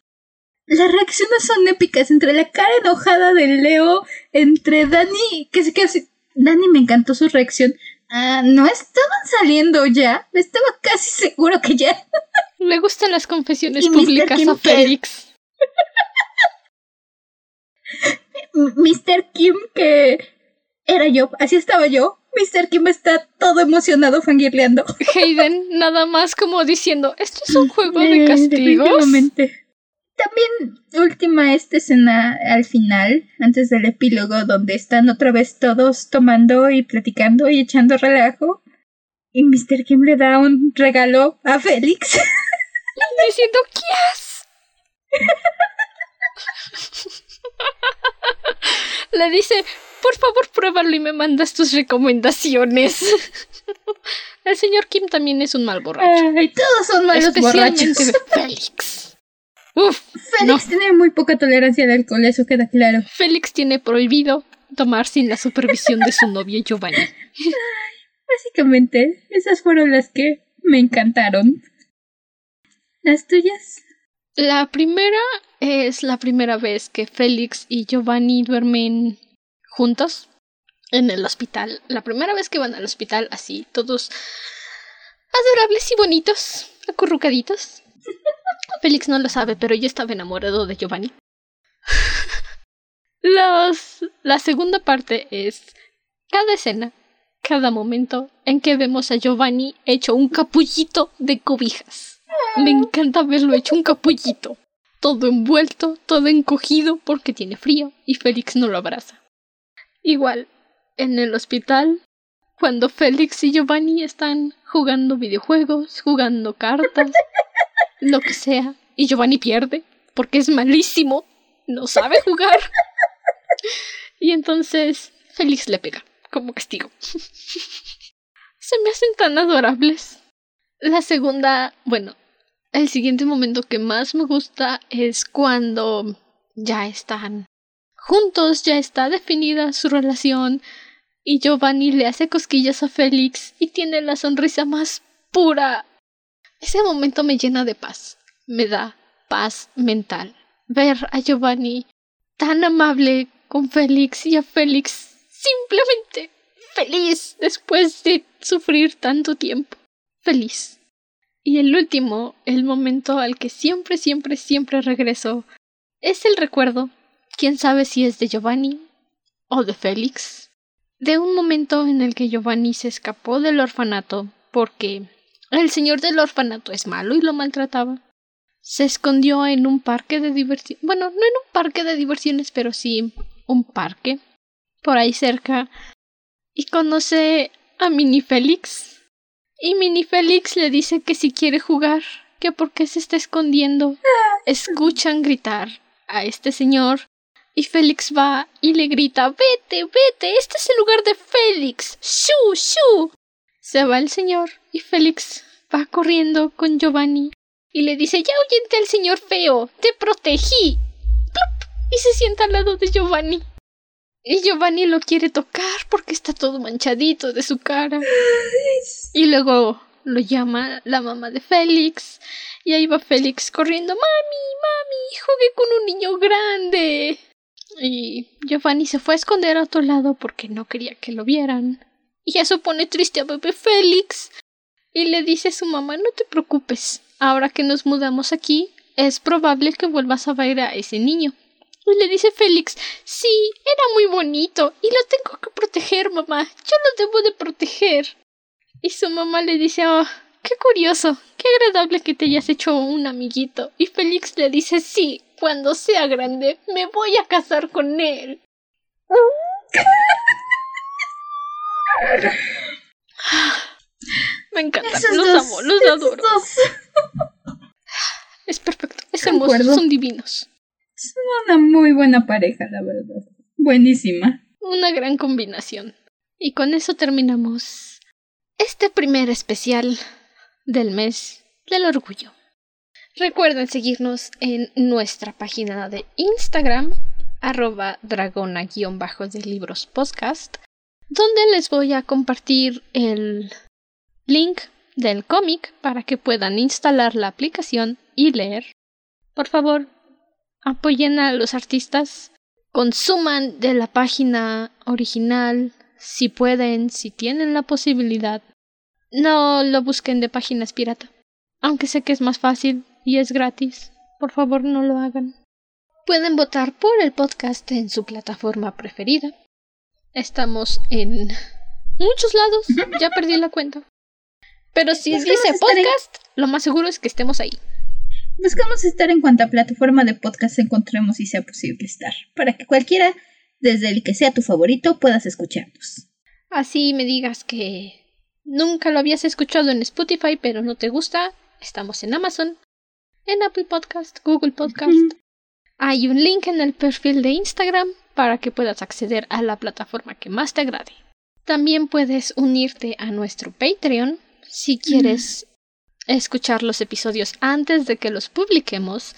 las reacciones son épicas entre la cara enojada de Leo, entre Dani, que se queda así, Dani me encantó su reacción. Ah, no estaban saliendo ya. Estaba casi seguro que ya. Me gustan las confesiones públicas a Félix. Mr. Kim que era yo, así estaba yo. Mr. Kim está todo emocionado fangirleando. Hayden, nada más como diciendo, esto es un juego de castigos. También última esta escena al final, antes del epílogo, donde están otra vez todos tomando y platicando y echando relajo. Y Mr. Kim le da un regalo a Félix. Diciendo, ¿qué Le dice, por favor, pruébalo y me mandas tus recomendaciones. El señor Kim también es un mal borracho. Ay, todos son malos borrachos. Félix. Uf, Félix tiene muy poca tolerancia al alcohol, eso queda claro. Félix tiene prohibido tomar sin la supervisión de su novio Giovanni. básicamente, esas fueron las que me encantaron. ¿Las tuyas? La primera es la primera vez que Félix y Giovanni duermen juntos en el hospital. La primera vez que van al hospital así, todos adorables y bonitos, acurrucaditos. Félix no lo sabe, pero yo estaba enamorado de Giovanni. La segunda parte es cada escena, cada momento en que vemos a Giovanni hecho un capullito de cobijas. Me encanta verlo hecho un capullito. Todo envuelto, todo encogido porque tiene frío y Félix no lo abraza. Igual, en el hospital, cuando Félix y Giovanni están jugando videojuegos, jugando cartas, lo que sea, y Giovanni pierde porque es malísimo, no sabe jugar. Y entonces Félix le pega como castigo. Se me hacen tan adorables. La segunda, bueno, el siguiente momento que más me gusta es cuando ya están juntos, ya está definida su relación y Giovanni le hace cosquillas a Félix y tiene la sonrisa más pura. Ese momento me llena de paz, me da paz mental. Ver a Giovanni tan amable con Félix y a Félix simplemente feliz después de sufrir tanto tiempo. Feliz. Y el último, el momento al que siempre, siempre, siempre regreso, es el recuerdo, quién sabe si es de Giovanni o de Félix, de un momento en el que Giovanni se escapó del orfanato porque el señor del orfanato es malo y lo maltrataba. Se escondió en un parque de diversiones, bueno, no en un parque de diversiones, pero sí un parque, por ahí cerca, y conoce a Mini Félix y Mini Félix le dice que si quiere jugar, que porque se está escondiendo. Escuchan gritar a este señor y Félix va y le grita Vete, vete, este es el lugar de Félix. ¡Shu, shu! Se va el señor y Félix va corriendo con Giovanni y le dice Ya oyente al señor feo, te protegí. Y se sienta al lado de Giovanni. Y Giovanni lo quiere tocar porque está todo manchadito de su cara. Y luego lo llama la mamá de Félix. Y ahí va Félix corriendo. Mami, mami, jugué con un niño grande. Y Giovanni se fue a esconder a otro lado porque no quería que lo vieran. Y eso pone triste a bebé Félix. Y le dice a su mamá, no te preocupes. Ahora que nos mudamos aquí, es probable que vuelvas a ver a ese niño. Y le dice Félix, sí, era muy bonito y lo tengo que proteger, mamá. Yo lo debo de proteger. Y su mamá le dice, oh, qué curioso, qué agradable que te hayas hecho un amiguito. Y Félix le dice, sí, cuando sea grande me voy a casar con él. Me encanta, los amo, los adoro. Es perfecto, es hermoso, son divinos. Son una muy buena pareja, la verdad. Buenísima. Una gran combinación. Y con eso terminamos este primer especial del mes del orgullo. Recuerden seguirnos en nuestra página de Instagram, arroba dragona-de libros podcast, donde les voy a compartir el link del cómic para que puedan instalar la aplicación y leer. Por favor, apoyen a los artistas, consuman de la página original si pueden, si tienen la posibilidad. No lo busquen de páginas pirata. Aunque sé que es más fácil y es gratis, por favor no lo hagan. Pueden votar por el podcast en su plataforma preferida. Estamos en muchos lados. Ya perdí la cuenta. Pero si Buscamos dice estar en- podcast, lo más seguro es que estemos ahí. Buscamos estar en cuanta plataforma de podcast encontremos y sea posible estar, para que cualquiera, desde el que sea tu favorito, puedas escucharnos. Así me digas que nunca lo habías escuchado en Spotify, pero no te gusta. Estamos en Amazon, en Apple Podcast, Google Podcast. Hay un link en el perfil de Instagram para que puedas acceder a la plataforma que más te agrade. También puedes unirte a nuestro Patreon si quieres escuchar los episodios antes de que los publiquemos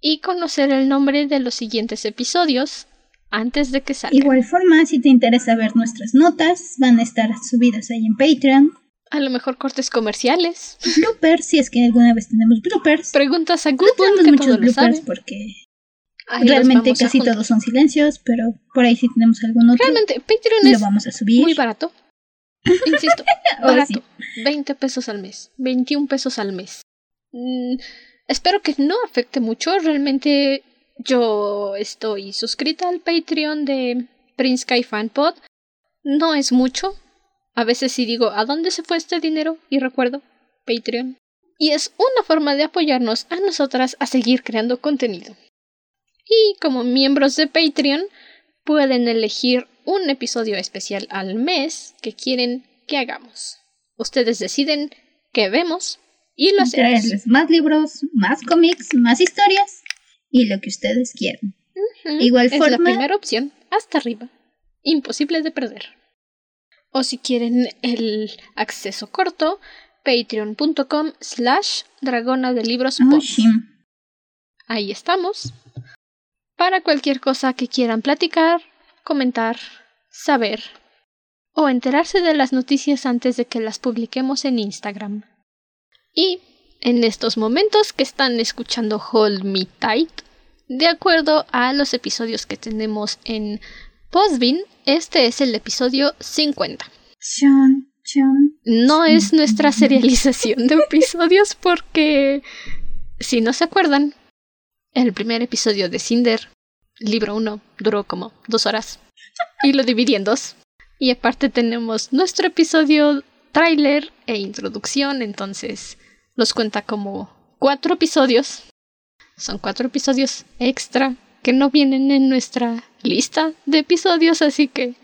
y conocer el nombre de los siguientes episodios antes de que salgan. Igual forma, si te interesa ver nuestras notas, van a estar subidas ahí en Patreon. A lo mejor cortes comerciales, Bloopers, si es que alguna vez tenemos bloopers. preguntas a No Google tenemos que muchos bloopers porque Ahí realmente casi todos son silencios, pero por ahí sí tenemos algún otro. Realmente Patreon lo es vamos a subir. muy barato. Insisto, barato. 20 pesos al mes, 21 pesos al mes. Mm, espero que no afecte mucho. Realmente yo estoy suscrita al Patreon de Prince Sky Fanpod. No es mucho. A veces sí digo, ¿a dónde se fue este dinero? Y recuerdo, Patreon. Y es una forma de apoyarnos a nosotras a seguir creando contenido. Y como miembros de Patreon, pueden elegir un episodio especial al mes que quieren que hagamos. Ustedes deciden qué vemos y lo hacemos. Traerles más libros, más cómics, más historias y lo que ustedes quieran. Ujú, igual es la primera opción, hasta arriba. Imposible de perder. O si quieren el acceso corto, patreon.com slash dragona de libros Oh, sí. Ahí estamos. Para cualquier cosa que quieran platicar, comentar, saber o enterarse de las noticias antes de que las publiquemos en Instagram. Y en estos momentos que están escuchando Hold Me Tight, de acuerdo a los episodios que tenemos en Postbin, este es el episodio 50. Chon, chon. No es nuestra serialización de episodios porque, si no se acuerdan, el primer episodio de Cinder, libro 1, duró como dos horas y lo dividí en dos. Y aparte tenemos nuestro episodio tráiler e introducción, entonces los cuenta como cuatro episodios. Son cuatro episodios extra que no vienen en nuestra lista de episodios, así que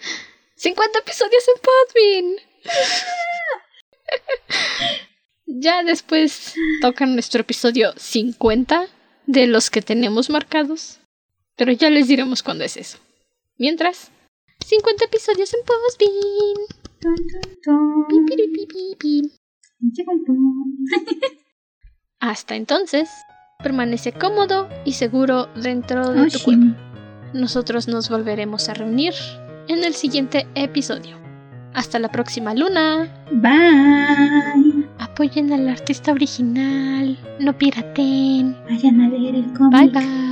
50 episodios en Podbean. Ya después toca nuestro episodio 50 de los que tenemos marcados. Pero ya les diremos cuándo es eso. Mientras, 50 episodios en pum. Hasta entonces, permanece cómodo y seguro dentro de Oh, tu cuerpo. Nosotros nos volveremos a reunir en el siguiente episodio. Hasta la próxima luna. Bye. Apoyen al artista original. No piraten. Vayan a leer el cómic. Bye bye.